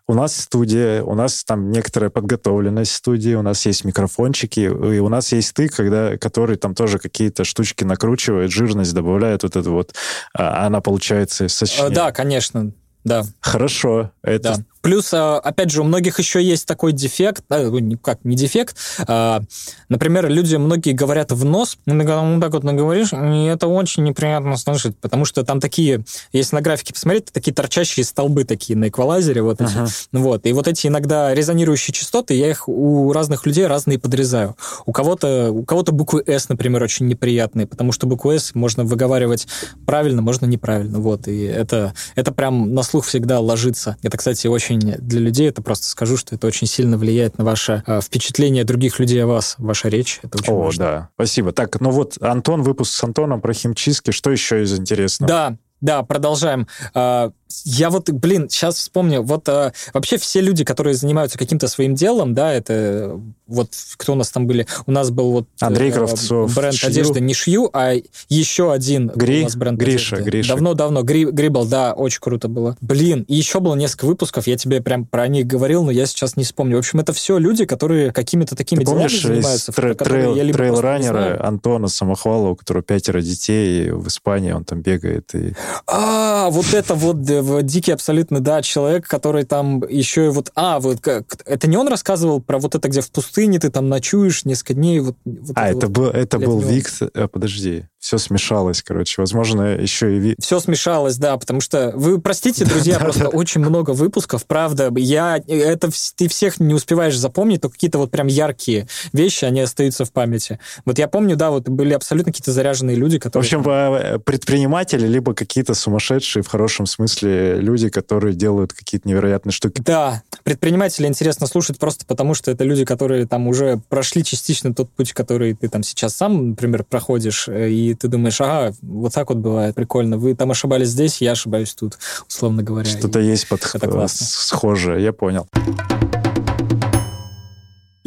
у нас студия, у нас там некоторая подготовленность студии, у нас есть микрофончики, и у нас есть ты, когда, который там тоже какие-то штучки накручивает, жирность добавляет, вот это вот, а она получается сочнее. Да, конечно, да. Хорошо. Это да. Плюс, а, опять же, у многих еще есть такой дефект, как не дефект, а, например, люди многие говорят в нос, ну так вот наговоришь, и это очень неприятно слышать, потому что там такие, если на графике посмотреть, такие торчащие столбы такие на эквалайзере, вот эти. Uh-huh. Вот, и вот эти иногда резонирующие частоты, я их у разных людей разные подрезаю. У кого-то, у кого-то буквы S, например, очень неприятные, потому что букву S можно выговаривать правильно, можно неправильно, вот, и это, это прям на слух всегда ложится. Это, кстати, очень очень для людей, это просто скажу, что это очень сильно влияет на ваше э, впечатление других людей о вас, ваша речь. Это очень О, важно. да. Спасибо. Так, ну вот, Антон, выпуск с Антоном про химчистки. Что еще из интересного? Да, да, продолжаем. Я вот, блин, сейчас вспомню, вот а, вообще все люди, которые занимаются каким-то своим делом, да, это вот кто у нас там были? У нас был вот Андрей э, Кравцов, бренд шью. одежды не шью, а еще один Гри? у нас бренд Гриша, одежды. Гриша. Давно-давно, Гри, Грибл, да, очень круто было. Блин, и еще было несколько выпусков, я тебе прям про них говорил, но я сейчас не вспомню. В общем, это все люди, которые какими-то такими Ты делами помнишь, занимаются. Тре- трейл, трейл-раннера Антона Самохвалова, у которого пятеро детей в Испании, он там бегает. И... А, вот это вот дикий абсолютно, да, человек, который там еще и вот... А, вот это не он рассказывал про вот это, где в пустыне ты там ночуешь несколько дней? Вот, вот а, это, вот, был, это был Виктор... Э, подожди, все смешалось, короче. Возможно, еще и... Все смешалось, да, потому что... Вы простите, друзья, просто очень много выпусков, правда. Я... Это ты всех не успеваешь запомнить, то какие-то вот прям яркие вещи, они остаются в памяти. Вот я помню, да, вот были абсолютно какие-то заряженные люди, которые... В общем, э, предприниматели, либо какие-то сумасшедшие, в хорошем смысле, люди, которые делают какие-то невероятные штуки. Да, предприниматели интересно слушать просто потому, что это люди, которые там уже прошли частично тот путь, который ты там сейчас сам, например, проходишь, э, и ты думаешь, ага, вот так вот бывает, прикольно. Вы там ошибались здесь, я ошибаюсь тут, условно говоря. Что-то есть под... схожее, я понял.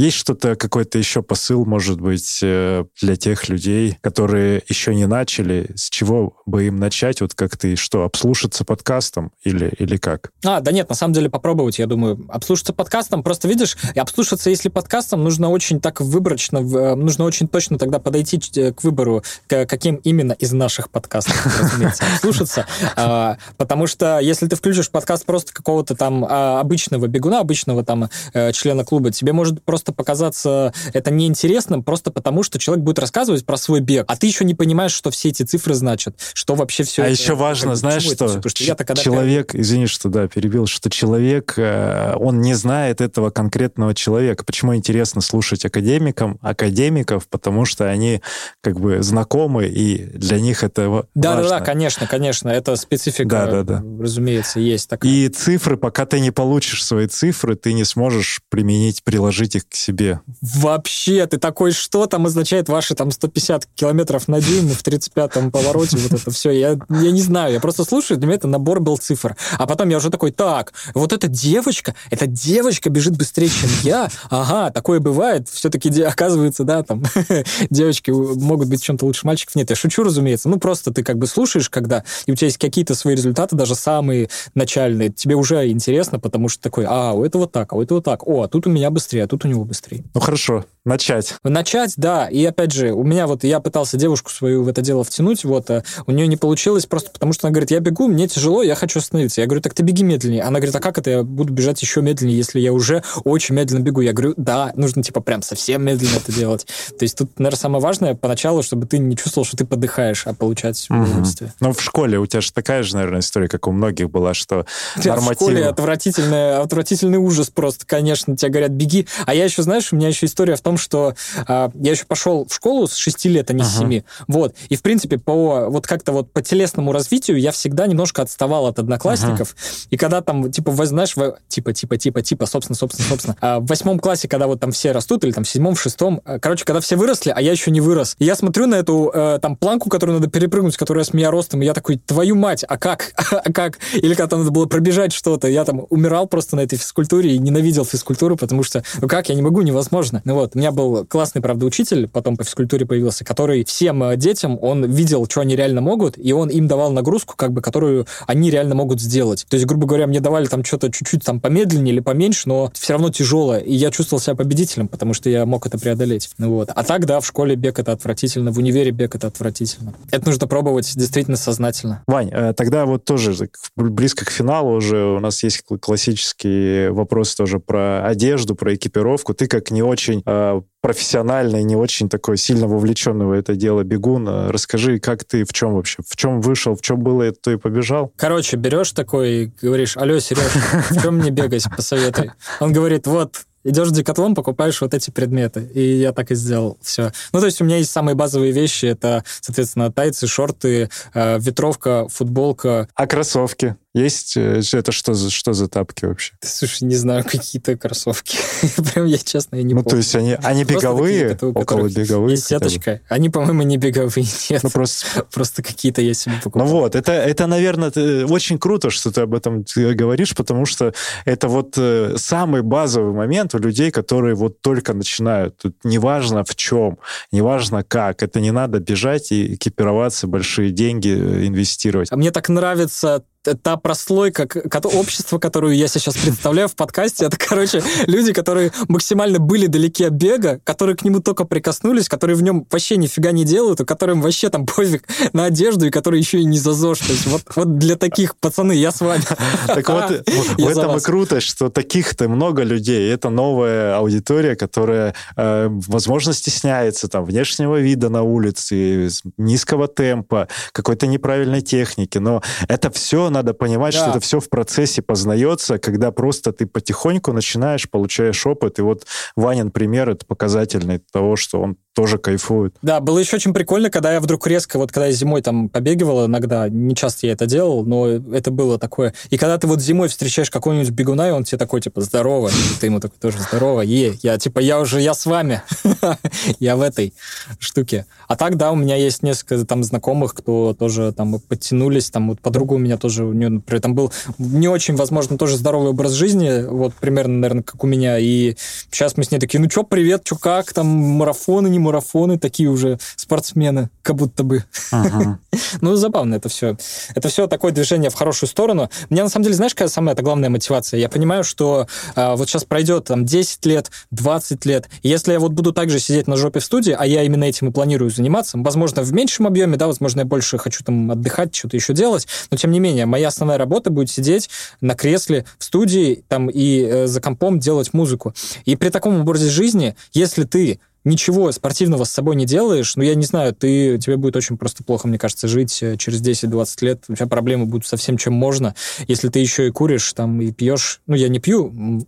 Есть что-то, какой-то еще посыл, может быть, э, для тех людей, которые еще не начали, с чего бы им начать, вот как ты, что, обслушаться подкастом или, или как? А, да нет, на самом деле попробовать, я думаю, обслушаться подкастом, просто видишь, обслушаться, если подкастом, нужно очень так выборочно, э, нужно очень точно тогда подойти э, к выбору, к каким именно из наших подкастов, разумеется, обслушаться, а, потому что если ты включишь подкаст просто какого-то там а, обычного бегуна, обычного там члена клуба, тебе может просто просто показаться это неинтересным, просто потому что человек будет рассказывать про свой бег, а ты еще не понимаешь, что все эти цифры значат, что вообще все а это... еще важно, как, знаешь что? что, что я человек, извини, что да, перебил, что человек, э, он не знает этого конкретного человека. Почему интересно слушать академикам, академиков? Потому что они как бы знакомы, и для них это да, важно. Да, да, конечно, конечно, это специфика, да, да, да. разумеется, есть такая. И цифры, пока ты не получишь свои цифры, ты не сможешь применить, приложить их к себе. Вообще, ты такой, что там означает ваши там 150 километров на дюйм в 35-м повороте, вот это все. Я, я не знаю, я просто слушаю, для меня это набор был цифр. А потом я уже такой, так, вот эта девочка, эта девочка бежит быстрее, чем я. Ага, такое бывает. Все-таки оказывается, да, там девочки могут быть чем-то лучше мальчиков. Нет, я шучу, разумеется. Ну, просто ты как бы слушаешь, когда и у тебя есть какие-то свои результаты, даже самые начальные. Тебе уже интересно, потому что такой, а, у этого так, а у этого так. О, а тут у меня быстрее, а тут у него быстрее. Ну хорошо, начать. Начать, да. И опять же, у меня вот, я пытался девушку свою в это дело втянуть, вот, а у нее не получилось просто потому, что она говорит, я бегу, мне тяжело, я хочу остановиться. Я говорю, так ты беги медленнее. Она говорит, а как это я буду бежать еще медленнее, если я уже очень медленно бегу? Я говорю, да, нужно типа прям совсем медленно это делать. То есть тут, наверное, самое важное поначалу, чтобы ты не чувствовал, что ты подыхаешь, а получать удовольствие. Ну, в школе у тебя же такая же, наверное, история, как у многих была, что нормативы... В школе отвратительный, отвратительный ужас просто, конечно. Тебе говорят, беги. А я еще, знаешь, у меня еще история в том, что э, я еще пошел в школу с 6 лет, а не с 7. Вот. И, в принципе, по вот как-то вот по телесному развитию я всегда немножко отставал от одноклассников. uh И когда там, типа, знаешь, в, типа, типа, типа, типа, собственно, собственно, собственно, а в восьмом классе, когда вот там все растут, или там в седьмом, в шестом, э, короче, когда все выросли, а я еще не вырос, и я смотрю на эту э, там планку, которую надо перепрыгнуть, которая с меня ростом, и я такой, твою мать, а как? а как? Или когда надо было пробежать что-то, я там умирал просто на этой физкультуре и ненавидел физкультуру, потому что, ну как, я не могу, невозможно. Ну вот, у меня был классный, правда, учитель, потом по физкультуре появился, который всем э, детям, он видел, что они реально могут, и он им давал нагрузку, как бы, которую они реально могут сделать. То есть, грубо говоря, мне давали там что-то чуть-чуть там помедленнее или поменьше, но все равно тяжелое, и я чувствовал себя победителем, потому что я мог это преодолеть. Ну вот. А так, да, в школе бег это отвратительно, в универе бег это отвратительно. Это нужно пробовать действительно сознательно. Вань, э, тогда вот тоже близко к финалу уже у нас есть классический вопрос тоже про одежду, про экипировку. Ты как не очень э, профессиональный, не очень такой сильно вовлеченный в это дело бегун. Э, расскажи, как ты, в чем вообще, в чем вышел, в чем было, то и побежал? Короче, берешь такой и говоришь, алло, Сереж, в чем мне бегать, посоветуй. Он говорит, вот, идешь в Декатлон, покупаешь вот эти предметы. И я так и сделал. Все. Ну, то есть у меня есть самые базовые вещи. Это, соответственно, тайцы, шорты, э, ветровка, футболка. А кроссовки? Есть? Э, это что за, что за тапки вообще? Слушай, не знаю, какие-то кроссовки. Прям я честно, я не ну, помню. Ну, то есть они, они беговые? Такие, около беговые? Есть сеточка. Они, по-моему, не беговые, нет. Ну, просто... просто какие-то я себе покупал. Ну вот, это, это, наверное, очень круто, что ты об этом говоришь, потому что это вот э, самый базовый момент у людей, которые вот только начинают. Тут неважно в чем, неважно как. Это не надо бежать и экипироваться, большие деньги э, инвестировать. А мне так нравится та прослойка, общество, которую я сейчас представляю в подкасте, это, короче, люди, которые максимально были далеки от бега, которые к нему только прикоснулись, которые в нем вообще нифига не делают, у которым вообще там пофиг на одежду, и которые еще и не за ЗОЖ. То есть вот, вот для таких, пацаны, я с вами. Так вот, в этом и круто, что таких-то много людей. Это новая аудитория, которая, э, возможно, стесняется там внешнего вида на улице, низкого темпа, какой-то неправильной техники. Но это все надо понимать, да. что это все в процессе познается, когда просто ты потихоньку начинаешь, получаешь опыт. И вот Ванин пример это показательный того, что он тоже кайфует. Да, было еще очень прикольно, когда я вдруг резко, вот когда я зимой там побегивал иногда, не часто я это делал, но это было такое. И когда ты вот зимой встречаешь какого-нибудь бегуна, и он тебе такой, типа, здорово, и ты ему такой тоже здорово, е, я, типа, я уже, я с вами, я в этой штуке. А так, да, у меня есть несколько там знакомых, кто тоже там подтянулись, там вот подруга у меня тоже, у нее, например, там был не очень, возможно, тоже здоровый образ жизни, вот примерно, наверное, как у меня, и сейчас мы с ней такие, ну что, привет, что как, там марафоны, не марафоны, такие уже спортсмены, как будто бы. Ага. ну, забавно это все. Это все такое движение в хорошую сторону. Мне, на самом деле, знаешь, какая самая это главная мотивация? Я понимаю, что а, вот сейчас пройдет там 10 лет, 20 лет, и если я вот буду также сидеть на жопе в студии, а я именно этим и планирую заниматься, возможно, в меньшем объеме, да, возможно, я больше хочу там отдыхать, что-то еще делать, но тем не менее, моя основная работа будет сидеть на кресле в студии там и э, за компом делать музыку. И при таком образе жизни, если ты ничего спортивного с собой не делаешь, ну, я не знаю, ты, тебе будет очень просто плохо, мне кажется, жить э, через 10-20 лет. У тебя проблемы будут со всем, чем можно. Если ты еще и куришь там и пьешь... Ну, я не пью много,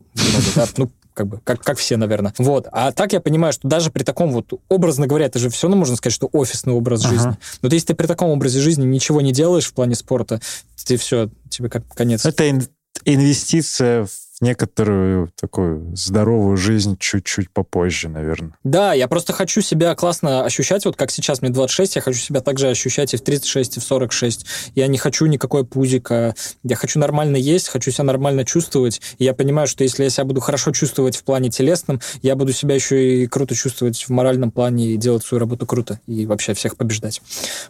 да, ну, как бы, как, как все, наверное. Вот. А так я понимаю, что даже при таком вот, образно говоря, это же все равно можно сказать, что офисный образ ага. жизни. Но если ты при таком образе жизни ничего не делаешь в плане спорта, ты все, тебе как конец. Это инвестиция в некоторую такую здоровую жизнь чуть-чуть попозже, наверное. Да, я просто хочу себя классно ощущать, вот как сейчас мне 26, я хочу себя также ощущать и в 36, и в 46. Я не хочу никакой пузика, я хочу нормально есть, хочу себя нормально чувствовать, и я понимаю, что если я себя буду хорошо чувствовать в плане телесном, я буду себя еще и круто чувствовать в моральном плане и делать свою работу круто, и вообще всех побеждать.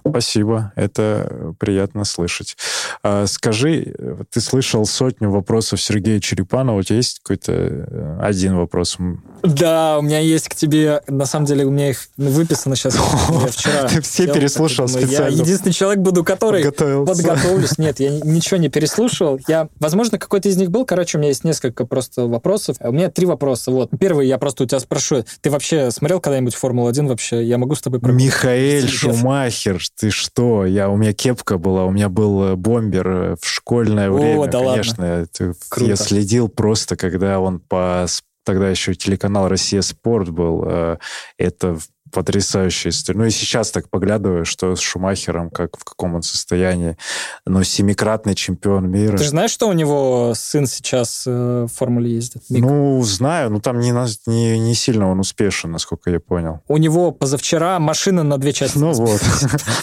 Спасибо, это приятно слышать. А, скажи, ты слышал сотню вопросов Сергея Черепа Степанова, у тебя есть какой-то э, один вопрос? Да, у меня есть к тебе, на самом деле, у меня их выписано сейчас. Я вчера Ты все переслушал специально. Я единственный человек буду, который подготовлюсь. Нет, я ничего не переслушал. Я, возможно, какой-то из них был. Короче, у меня есть несколько просто вопросов. У меня три вопроса. Вот. Первый я просто у тебя спрошу. Ты вообще смотрел когда-нибудь Формулу-1 вообще? Я могу с тобой... Михаэль Шумахер, ты что? Я, у меня кепка была, у меня был э, бомбер э, в школьное время. да Конечно, я следил просто, когда он по тогда еще телеканал «Россия Спорт» был, э, это потрясающая история. Ну и сейчас так поглядываю, что с Шумахером, как в каком он состоянии. Ну, семикратный чемпион мира. Ты же знаешь, что у него сын сейчас э, в Формуле ездит? Мик? Ну, знаю, но там не, не, не сильно он успешен, насколько я понял. У него позавчера машина на две части. Ну вот.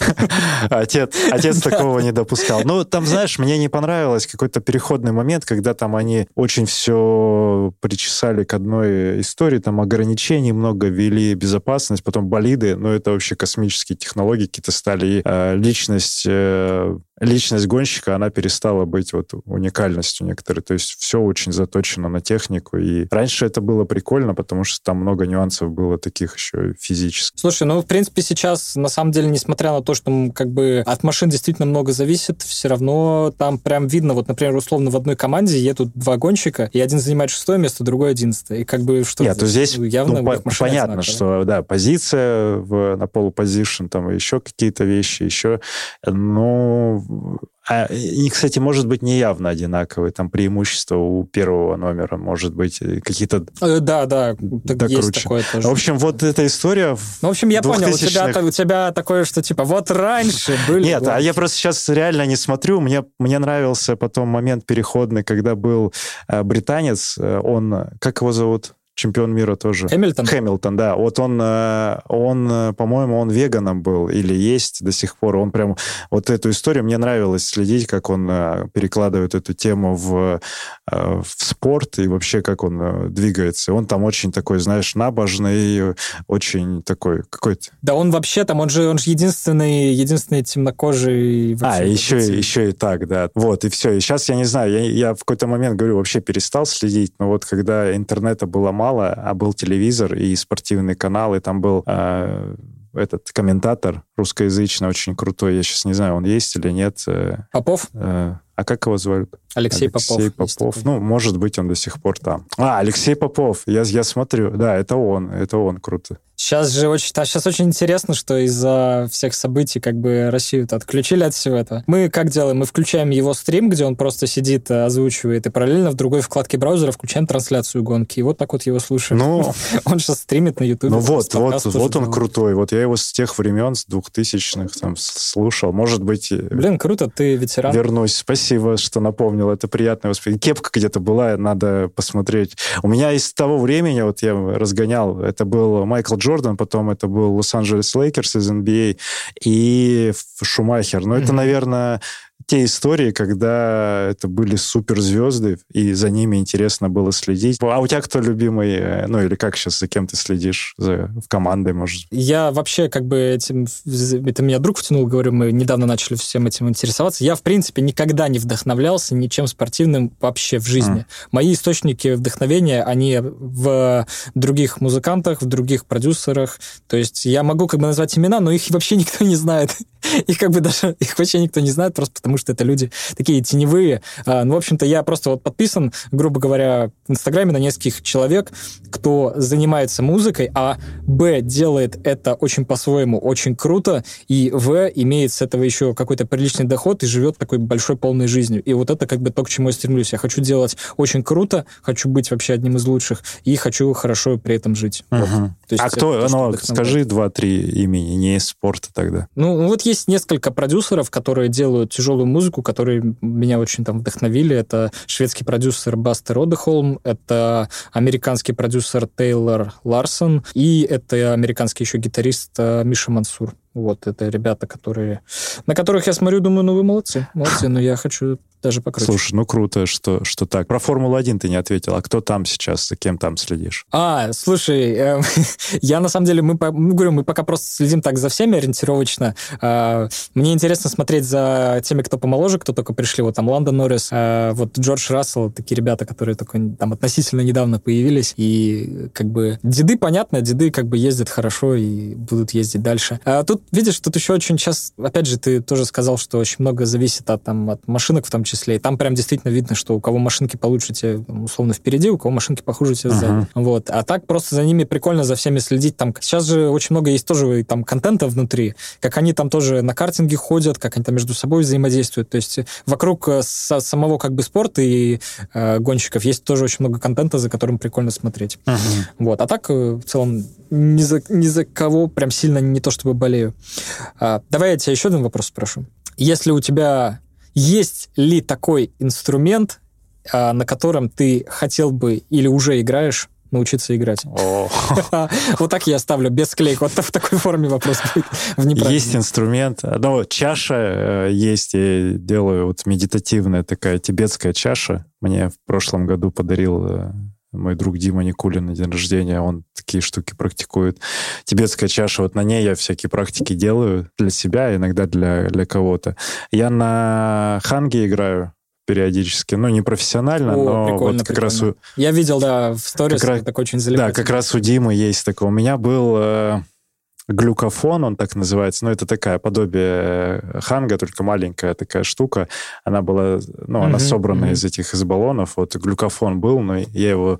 Отец, отец такого не допускал. Ну, там, знаешь, мне не понравилось какой-то переходный момент, когда там они очень все причесали к одной истории, там ограничений много ввели, безопасность, потом болиды, но это вообще космические технологии какие-то стали. Э, личность э, личность гонщика, она перестала быть вот уникальностью некоторой. То есть все очень заточено на технику. И раньше это было прикольно, потому что там много нюансов было таких еще физических. Слушай, ну, в принципе, сейчас, на самом деле, несмотря на то, что как бы от машин действительно много зависит, все равно там прям видно, вот, например, условно в одной команде едут два гонщика, и один занимает шестое место, другой одиннадцатое. И как бы что Нет, то здесь ну, явно ну, по- понятно, одинаково. что да, позиция в, на полупозишн, там еще какие-то вещи, еще, но а, и, кстати, может быть не явно одинаковые. Там преимущество у первого номера может быть э, какие-то... Э, да, да, так есть круче. такое тоже. В общем, вот эта история... Ну, в общем, я понял, у тебя, у тебя такое, что типа вот раньше были... Нет, а я просто сейчас реально не смотрю. Мне, мне нравился потом момент переходный, когда был э, британец, он... Как его зовут? Чемпион мира тоже. Хэмилтон? Хэмилтон, да. Вот он, э, он, э, по-моему, он веганом был или есть до сих пор. Он прям... Вот эту историю мне нравилось следить, как он э, перекладывает эту тему в, в спорт и вообще как он двигается. Он там очень такой, знаешь, набожный, очень такой какой-то... Да он вообще там, он же, он же единственный, единственный темнокожий... А, еще, еще и так, да. Вот, и все. И сейчас, я не знаю, я, я в какой-то момент, говорю, вообще перестал следить, но вот когда интернета было мало, а был телевизор и спортивный канал, и там был э, этот комментатор русскоязычный, очень крутой. Я сейчас не знаю, он есть или нет. Э, Попов? Э, а как его звали? Алексей, Алексей Попов. Попов. Ну, может быть, он до сих пор там. А, Алексей Попов. Я, я смотрю. Да, это он. Это он круто. Сейчас же очень, а сейчас очень интересно, что из-за всех событий как бы Россию-то отключили от всего этого. Мы как делаем? Мы включаем его стрим, где он просто сидит, э, озвучивает, и параллельно в другой вкладке браузера включаем трансляцию гонки. И вот так вот его слушаем. Ну, он сейчас стримит на Ютубе. Ну вот, вот, вот он крутой. Вот я его с тех времен, с двухтысячных там слушал. Может быть... Блин, круто, ты ветеран. Вернусь. Спасибо, что напомнил. Это приятное воспоминание. Кепка где-то была, надо посмотреть. У меня из того времени, вот я разгонял, это был Майкл Джордан, Джордан, потом это был Лос-Анджелес Лейкерс из NBA и Шумахер. Но mm-hmm. это, наверное, те истории, когда это были суперзвезды, и за ними интересно было следить. А у тебя кто любимый, э, ну или как сейчас, за кем ты следишь? За, в командой, может? Я вообще как бы этим... Это меня друг втянул, говорю, мы недавно начали всем этим интересоваться. Я, в принципе, никогда не вдохновлялся ничем спортивным вообще в жизни. Mm. Мои источники вдохновения, они в других музыкантах, в других продюсерах. То есть я могу как бы назвать имена, но их вообще никто не знает. Их как бы даже... Их вообще никто не знает, просто потому что это люди такие теневые. А, ну, в общем-то, я просто вот подписан, грубо говоря, в Инстаграме на нескольких человек, кто занимается музыкой, а Б делает это очень по-своему, очень круто, и В имеет с этого еще какой-то приличный доход и живет такой большой полной жизнью. И вот это как бы то, к чему я стремлюсь. Я хочу делать очень круто, хочу быть вообще одним из лучших, и хочу хорошо при этом жить. Угу. Вот. есть а кто, ну, скажи два-три имени, не из спорта тогда. Ну, вот есть несколько продюсеров, которые делают тяжелую музыку, которые меня очень там вдохновили. Это шведский продюсер Бастер Одехолм, это американский продюсер Тейлор Ларсон, и это американский еще гитарист э, Миша Мансур. Вот, это ребята, которые... На которых я смотрю, думаю, ну вы молодцы, молодцы, но я хочу даже покруче. Слушай, ну круто, что, что так. Про Формулу-1 ты не ответил. А кто там сейчас, за кем там следишь? А, слушай, э, я на самом деле, мы, мы, говорю, мы пока просто следим так за всеми ориентировочно. Э, мне интересно смотреть за теми, кто помоложе, кто только пришли. Вот там Ландон Норрис, э, вот Джордж Рассел, такие ребята, которые только там относительно недавно появились. И как бы деды, понятно, деды как бы ездят хорошо и будут ездить дальше. А тут, видишь, тут еще очень сейчас, опять же, ты тоже сказал, что очень много зависит от, там, от машинок в том числе. И там прям действительно видно, что у кого машинки получше, те условно впереди, у кого машинки похуже, те сзади. Uh-huh. Вот. А так просто за ними прикольно за всеми следить. Там сейчас же очень много есть тоже там контента внутри, как они там тоже на картинге ходят, как они там между собой взаимодействуют. То есть вокруг э, самого как бы спорта и э, гонщиков есть тоже очень много контента, за которым прикольно смотреть. Uh-huh. Вот. А так э, в целом ни за, ни за кого прям сильно не то чтобы болею. А, давай я тебя еще один вопрос спрошу. Если у тебя есть ли такой инструмент, а, на котором ты хотел бы или уже играешь научиться играть. Вот так я оставлю, без склейки. Вот в такой форме вопрос будет. Есть инструмент. Ну, чаша э, есть. Я делаю вот медитативная такая тибетская чаша. Мне в прошлом году подарил э, мой друг Дима Никулин на день рождения, он такие штуки практикует. Тибетская чаша, вот на ней я всякие практики делаю для себя, иногда для, для кого-то. Я на ханге играю периодически, ну, не профессионально, О, но вот как прикольно. раз у... Я видел, да, в сторис, как так очень Да, как раз у Димы есть такое. У меня был... Э, глюкофон, он так называется, ну, это такая подобие э, ханга, только маленькая такая штука. Она была, ну, mm-hmm, она собрана mm-hmm. из этих, из баллонов. Вот глюкофон был, но я его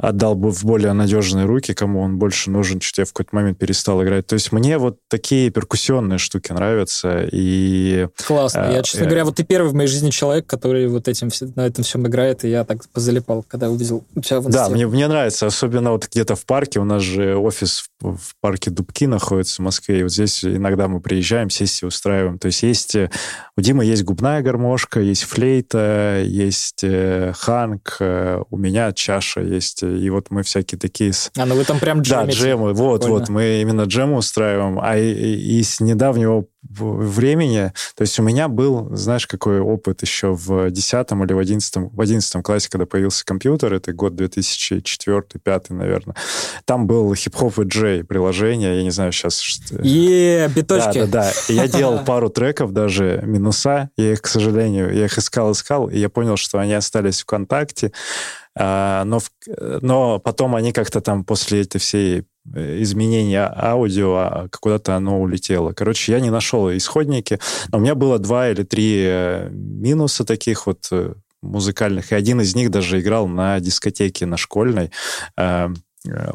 отдал бы в более надежные руки, кому он больше нужен, что я в какой-то момент перестал играть. То есть мне вот такие перкуссионные штуки нравятся. И, Классно. Э, я, честно э, говоря, вот ты первый в моей жизни человек, который вот этим, на этом всем играет, и я так позалипал, когда увидел у тебя в Да, мне, мне нравится, особенно вот где-то в парке, у нас же офис в парке Дубки находится в Москве, и вот здесь иногда мы приезжаем, сессии устраиваем. То есть есть... Э, у Димы есть губная гармошка, есть флейта, есть э, ханг, э, у меня чаша есть, и вот мы всякие такие... А, ну вы там прям джемите. Да, джемы, вот, Прикольно. вот, мы именно джемы устраиваем, а и, и с недавнего времени, то есть у меня был, знаешь, какой опыт еще в 10 или в 11, в 11 классе, когда появился компьютер, это год 2004-2005, наверное, там был хип-хоп и джей приложение, я не знаю сейчас... И биточки. Да, да, да. И я делал пару треков даже, минуса, я их, к сожалению, я их искал-искал, и я понял, что они остались ВКонтакте, а, но, но потом они как-то там после этой всей Э, изменения аудио, а куда-то оно улетело. Короче, я не нашел исходники. Но у меня было два или три э, минуса таких вот э, музыкальных, и один из них даже играл на дискотеке на школьной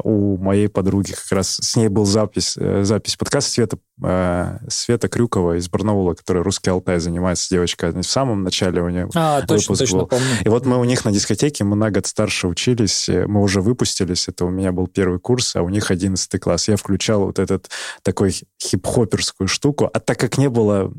у моей подруги как раз с ней был запись, э, запись подкаста Света, э, Света Крюкова из Барнаула, которая «Русский Алтай» занимается девочка. В самом начале у нее а, точно, точно, был. Помню. И вот мы у них на дискотеке, мы на год старше учились, э, мы уже выпустились, это у меня был первый курс, а у них одиннадцатый класс. Я включал вот этот такой хип-хоперскую штуку, а так как не было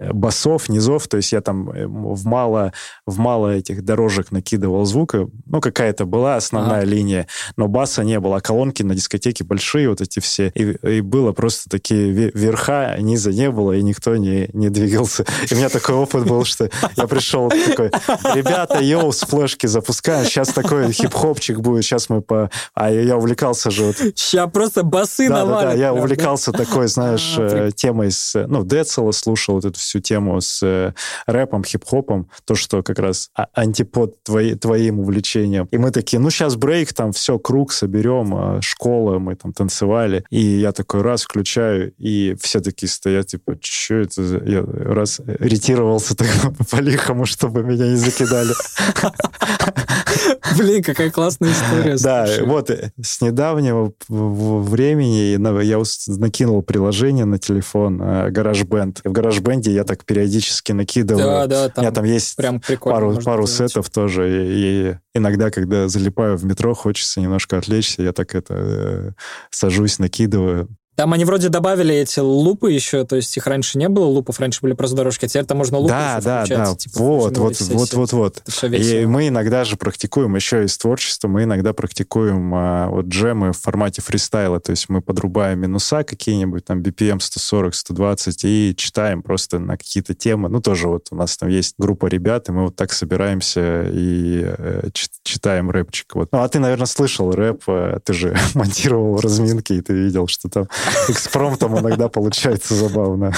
басов, низов, то есть я там э, в мало, в мало этих дорожек накидывал звука, ну, какая-то была основная ага. линия, но баса не было, а колонки на дискотеке большие вот эти все, и, и было просто такие верха, низа не было, и никто не, не двигался. И у меня такой опыт был, что я пришел такой, ребята, йоу, с флешки запускаем, сейчас такой хип-хопчик будет, сейчас мы по... А я увлекался же вот... Сейчас просто басы да, навалят. Да, да, я увлекался такой, знаешь, а, э, темой с... Ну, Децела слушал вот эту всю тему с э, рэпом, хип-хопом, то, что как раз а, антипод твои, твоим увлечением. И мы такие, ну, сейчас брейк, там все, круг соберем, а, школа, мы там танцевали. И я такой раз включаю, и все такие стоят, типа, что это за... Я раз ретировался так по-лихому, чтобы меня не закидали. Блин, какая классная история. Да, вот э, с недавнего времени я накинул приложение на телефон GarageBand. В GarageBand я так периодически накидываю. Да, да, там, У меня там есть прям пару, пару сетов тоже. И, и иногда, когда залипаю в метро, хочется немножко отвлечься, я так это э, сажусь, накидываю. Там они вроде добавили эти лупы еще, то есть их раньше не было лупов, раньше были просто дорожки, а теперь там можно лупы Да, да, да, типа, вот, вот, вот, вот, вот. И мы иногда же практикуем, еще из творчества, мы иногда практикуем а, вот джемы в формате фристайла, то есть мы подрубаем минуса какие-нибудь, там BPM 140, 120 и читаем просто на какие-то темы. Ну, тоже вот у нас там есть группа ребят, и мы вот так собираемся и э, читаем рэпчик. Вот. Ну, а ты, наверное, слышал рэп, э, ты же монтировал разминки, и ты видел, что там экспромтом иногда получается забавно.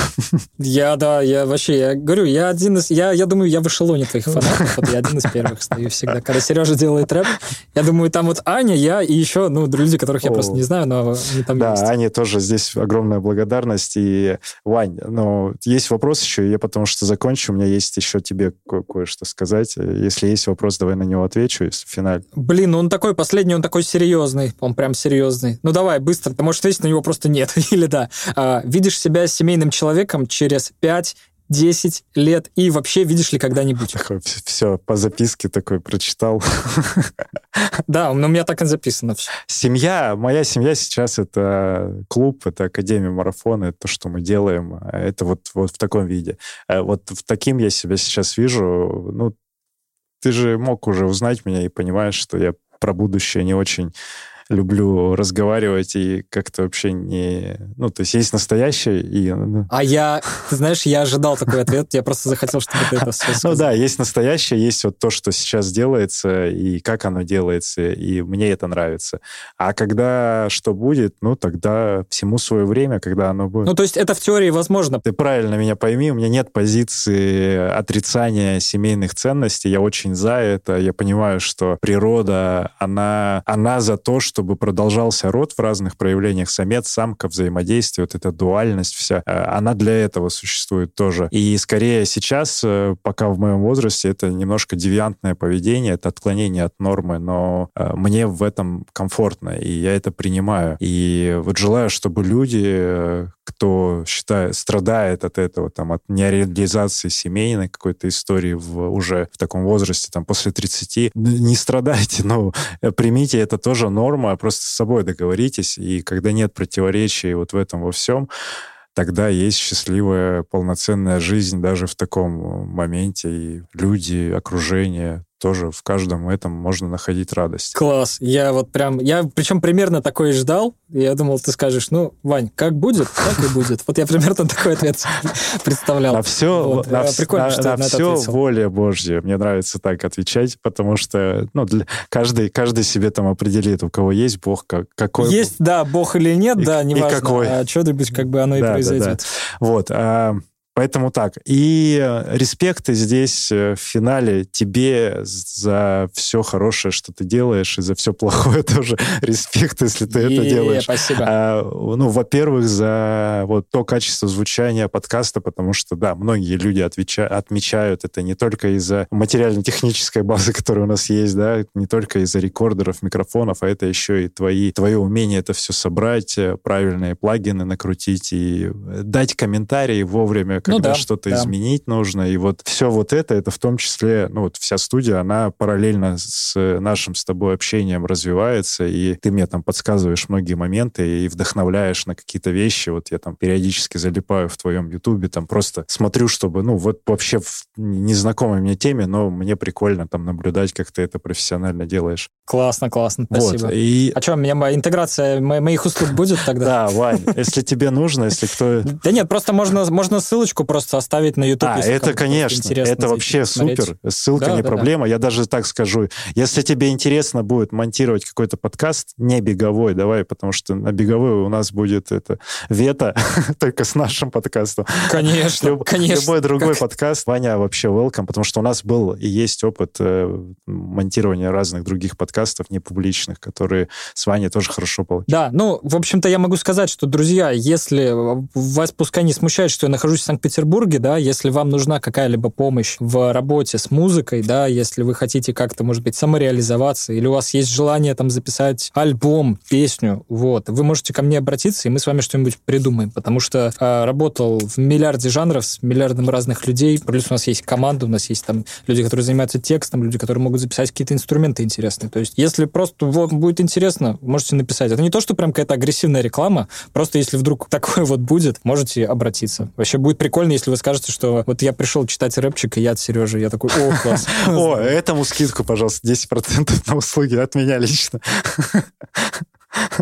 Я, да, я вообще, я говорю, я один из, я, я думаю, я в эшелоне твоих фанатов, вот я один из первых стою всегда. Когда Сережа делает рэп, я думаю, там вот Аня, я и еще, ну, люди, которых я О, просто не знаю, но они там да, есть. Да, Ане тоже здесь огромная благодарность. И, Вань, ну, есть вопрос еще, я потому что закончу, у меня есть еще тебе ко- кое-что сказать. Если есть вопрос, давай на него отвечу, если в финале. Блин, ну он такой последний, он такой серьезный, он прям серьезный. Ну давай, быстро, ты можешь ответить на него просто нет. Или да. А, видишь себя семейным человеком через 5 10 лет и вообще видишь ли когда-нибудь? Все, по записке такой прочитал. Да, у меня так и записано все. Семья, моя семья сейчас это клуб, это Академия марафона, это то, что мы делаем, это вот, вот в таком виде. Э, вот в таким я себя сейчас вижу. Ну, ты же мог уже узнать меня и понимаешь, что я про будущее не очень люблю разговаривать и как-то вообще не... Ну, то есть есть настоящее и... Ну... А я, ты знаешь, я ожидал такой ответ, я просто захотел, чтобы ты это все сказал. Ну да, есть настоящее, есть вот то, что сейчас делается и как оно делается, и мне это нравится. А когда что будет, ну, тогда всему свое время, когда оно будет. Ну, то есть это в теории возможно. Ты правильно меня пойми, у меня нет позиции отрицания семейных ценностей, я очень за это, я понимаю, что природа, она, она за то, что чтобы продолжался род в разных проявлениях, самец, самка, взаимодействие, вот эта дуальность вся, э, она для этого существует тоже. И скорее сейчас, э, пока в моем возрасте, это немножко девиантное поведение, это отклонение от нормы, но э, мне в этом комфортно, и я это принимаю. И вот желаю, чтобы люди, кто считает, страдает от этого, там, от нереализации семейной какой-то истории в, уже в таком возрасте, там, после 30, не страдайте, но примите это тоже норма, просто с собой договоритесь, и когда нет противоречий вот в этом во всем, тогда есть счастливая, полноценная жизнь даже в таком моменте, и люди, окружение, тоже в каждом этом можно находить радость. Класс. Я вот прям, я причем примерно такое и ждал. Я думал, ты скажешь, ну, Вань, как будет, так и будет. Вот я примерно такой ответ представлял. На все, вот. на, Прикольно, на, что на, на все воля Божья. Мне нравится так отвечать, потому что ну, для, каждый, каждый себе там определит, у кого есть Бог, как, какой Есть, да, Бог или нет, и, да, неважно. И какой. А что-нибудь как бы оно да, и произойдет. Да, да. Вот. А, Поэтому так. И э, респекты здесь э, в финале тебе за все хорошее, что ты делаешь, и за все плохое тоже респект, если ты это делаешь. Спасибо. А, ну, во-первых, за вот то качество звучания подкаста, потому что, да, многие люди отвеча- отмечают это не только из-за материально-технической базы, которая у нас есть, да, не только из-за рекордеров, микрофонов, а это еще и твои, твое умение это все собрать, э, правильные плагины накрутить и дать комментарии вовремя, когда ну, да, что-то да. изменить нужно. И вот все вот это, это в том числе, ну вот вся студия, она параллельно с нашим с тобой общением развивается, и ты мне там подсказываешь многие моменты и вдохновляешь на какие-то вещи. Вот я там периодически залипаю в твоем ютубе, там просто смотрю, чтобы, ну вот вообще в незнакомой мне теме, но мне прикольно там наблюдать, как ты это профессионально делаешь. Классно, классно, спасибо. Вот, и... А что, у меня интеграция моих услуг будет тогда? Да, Вань, если тебе нужно, если кто... Да нет, просто можно, можно ссылочку просто оставить на YouTube. А, это, конечно, это вообще супер. Ссылка не проблема. Я даже так скажу. Если тебе интересно будет монтировать какой-то подкаст, не беговой, давай, потому что на беговой у нас будет это вето только с нашим подкастом. Конечно, конечно. Любой другой подкаст, Ваня вообще welcome, потому что у нас был и есть опыт э, монтирования разных других подкастов подкастов непубличных, которые с Ваней тоже хорошо получились. Да, ну, в общем-то, я могу сказать, что, друзья, если вас пускай не смущает, что я нахожусь в Санкт-Петербурге, да, если вам нужна какая-либо помощь в работе с музыкой, да, если вы хотите как-то, может быть, самореализоваться, или у вас есть желание там записать альбом, песню, вот, вы можете ко мне обратиться, и мы с вами что-нибудь придумаем, потому что э, работал в миллиарде жанров с миллиардом разных людей, плюс у нас есть команда, у нас есть там люди, которые занимаются текстом, люди, которые могут записать какие-то инструменты интересные. То есть, если просто вам будет интересно, можете написать. Это не то, что прям какая-то агрессивная реклама, просто если вдруг такое вот будет, можете обратиться. Вообще будет прикольно, если вы скажете, что вот я пришел читать рэпчик, и я от Сережи. Я такой, о, класс. О, этому скидку, пожалуйста, 10% на услуги от меня лично.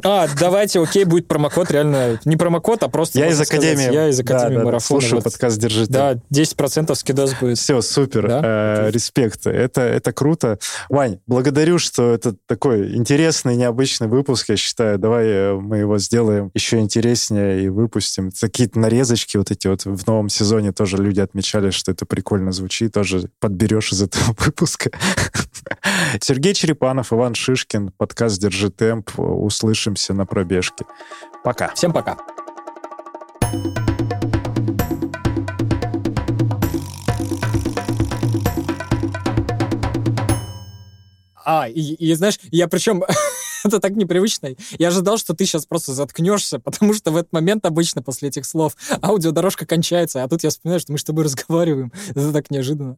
А, давайте, окей, будет промокод, реально, не промокод, а просто... Я из Академии. Сказать, я из Академии да, марафона. Слушаю вот. подкаст «Держите». Да, 10% скидос будет. Все, супер, да? э, респект, это, это круто. Вань, благодарю, что это такой интересный, необычный выпуск, я считаю. Давай э, мы его сделаем еще интереснее и выпустим. Какие-то нарезочки вот эти вот в новом сезоне тоже люди отмечали, что это прикольно звучит, тоже подберешь из этого выпуска. Сергей Черепанов, Иван Шишкин, подкаст «Держи темп». Услышимся на пробежке. Пока. Всем пока. А, и, и знаешь, я причем... это так непривычно. Я ожидал, что ты сейчас просто заткнешься, потому что в этот момент обычно после этих слов аудиодорожка кончается, а тут я вспоминаю, что мы с тобой разговариваем. Это так неожиданно.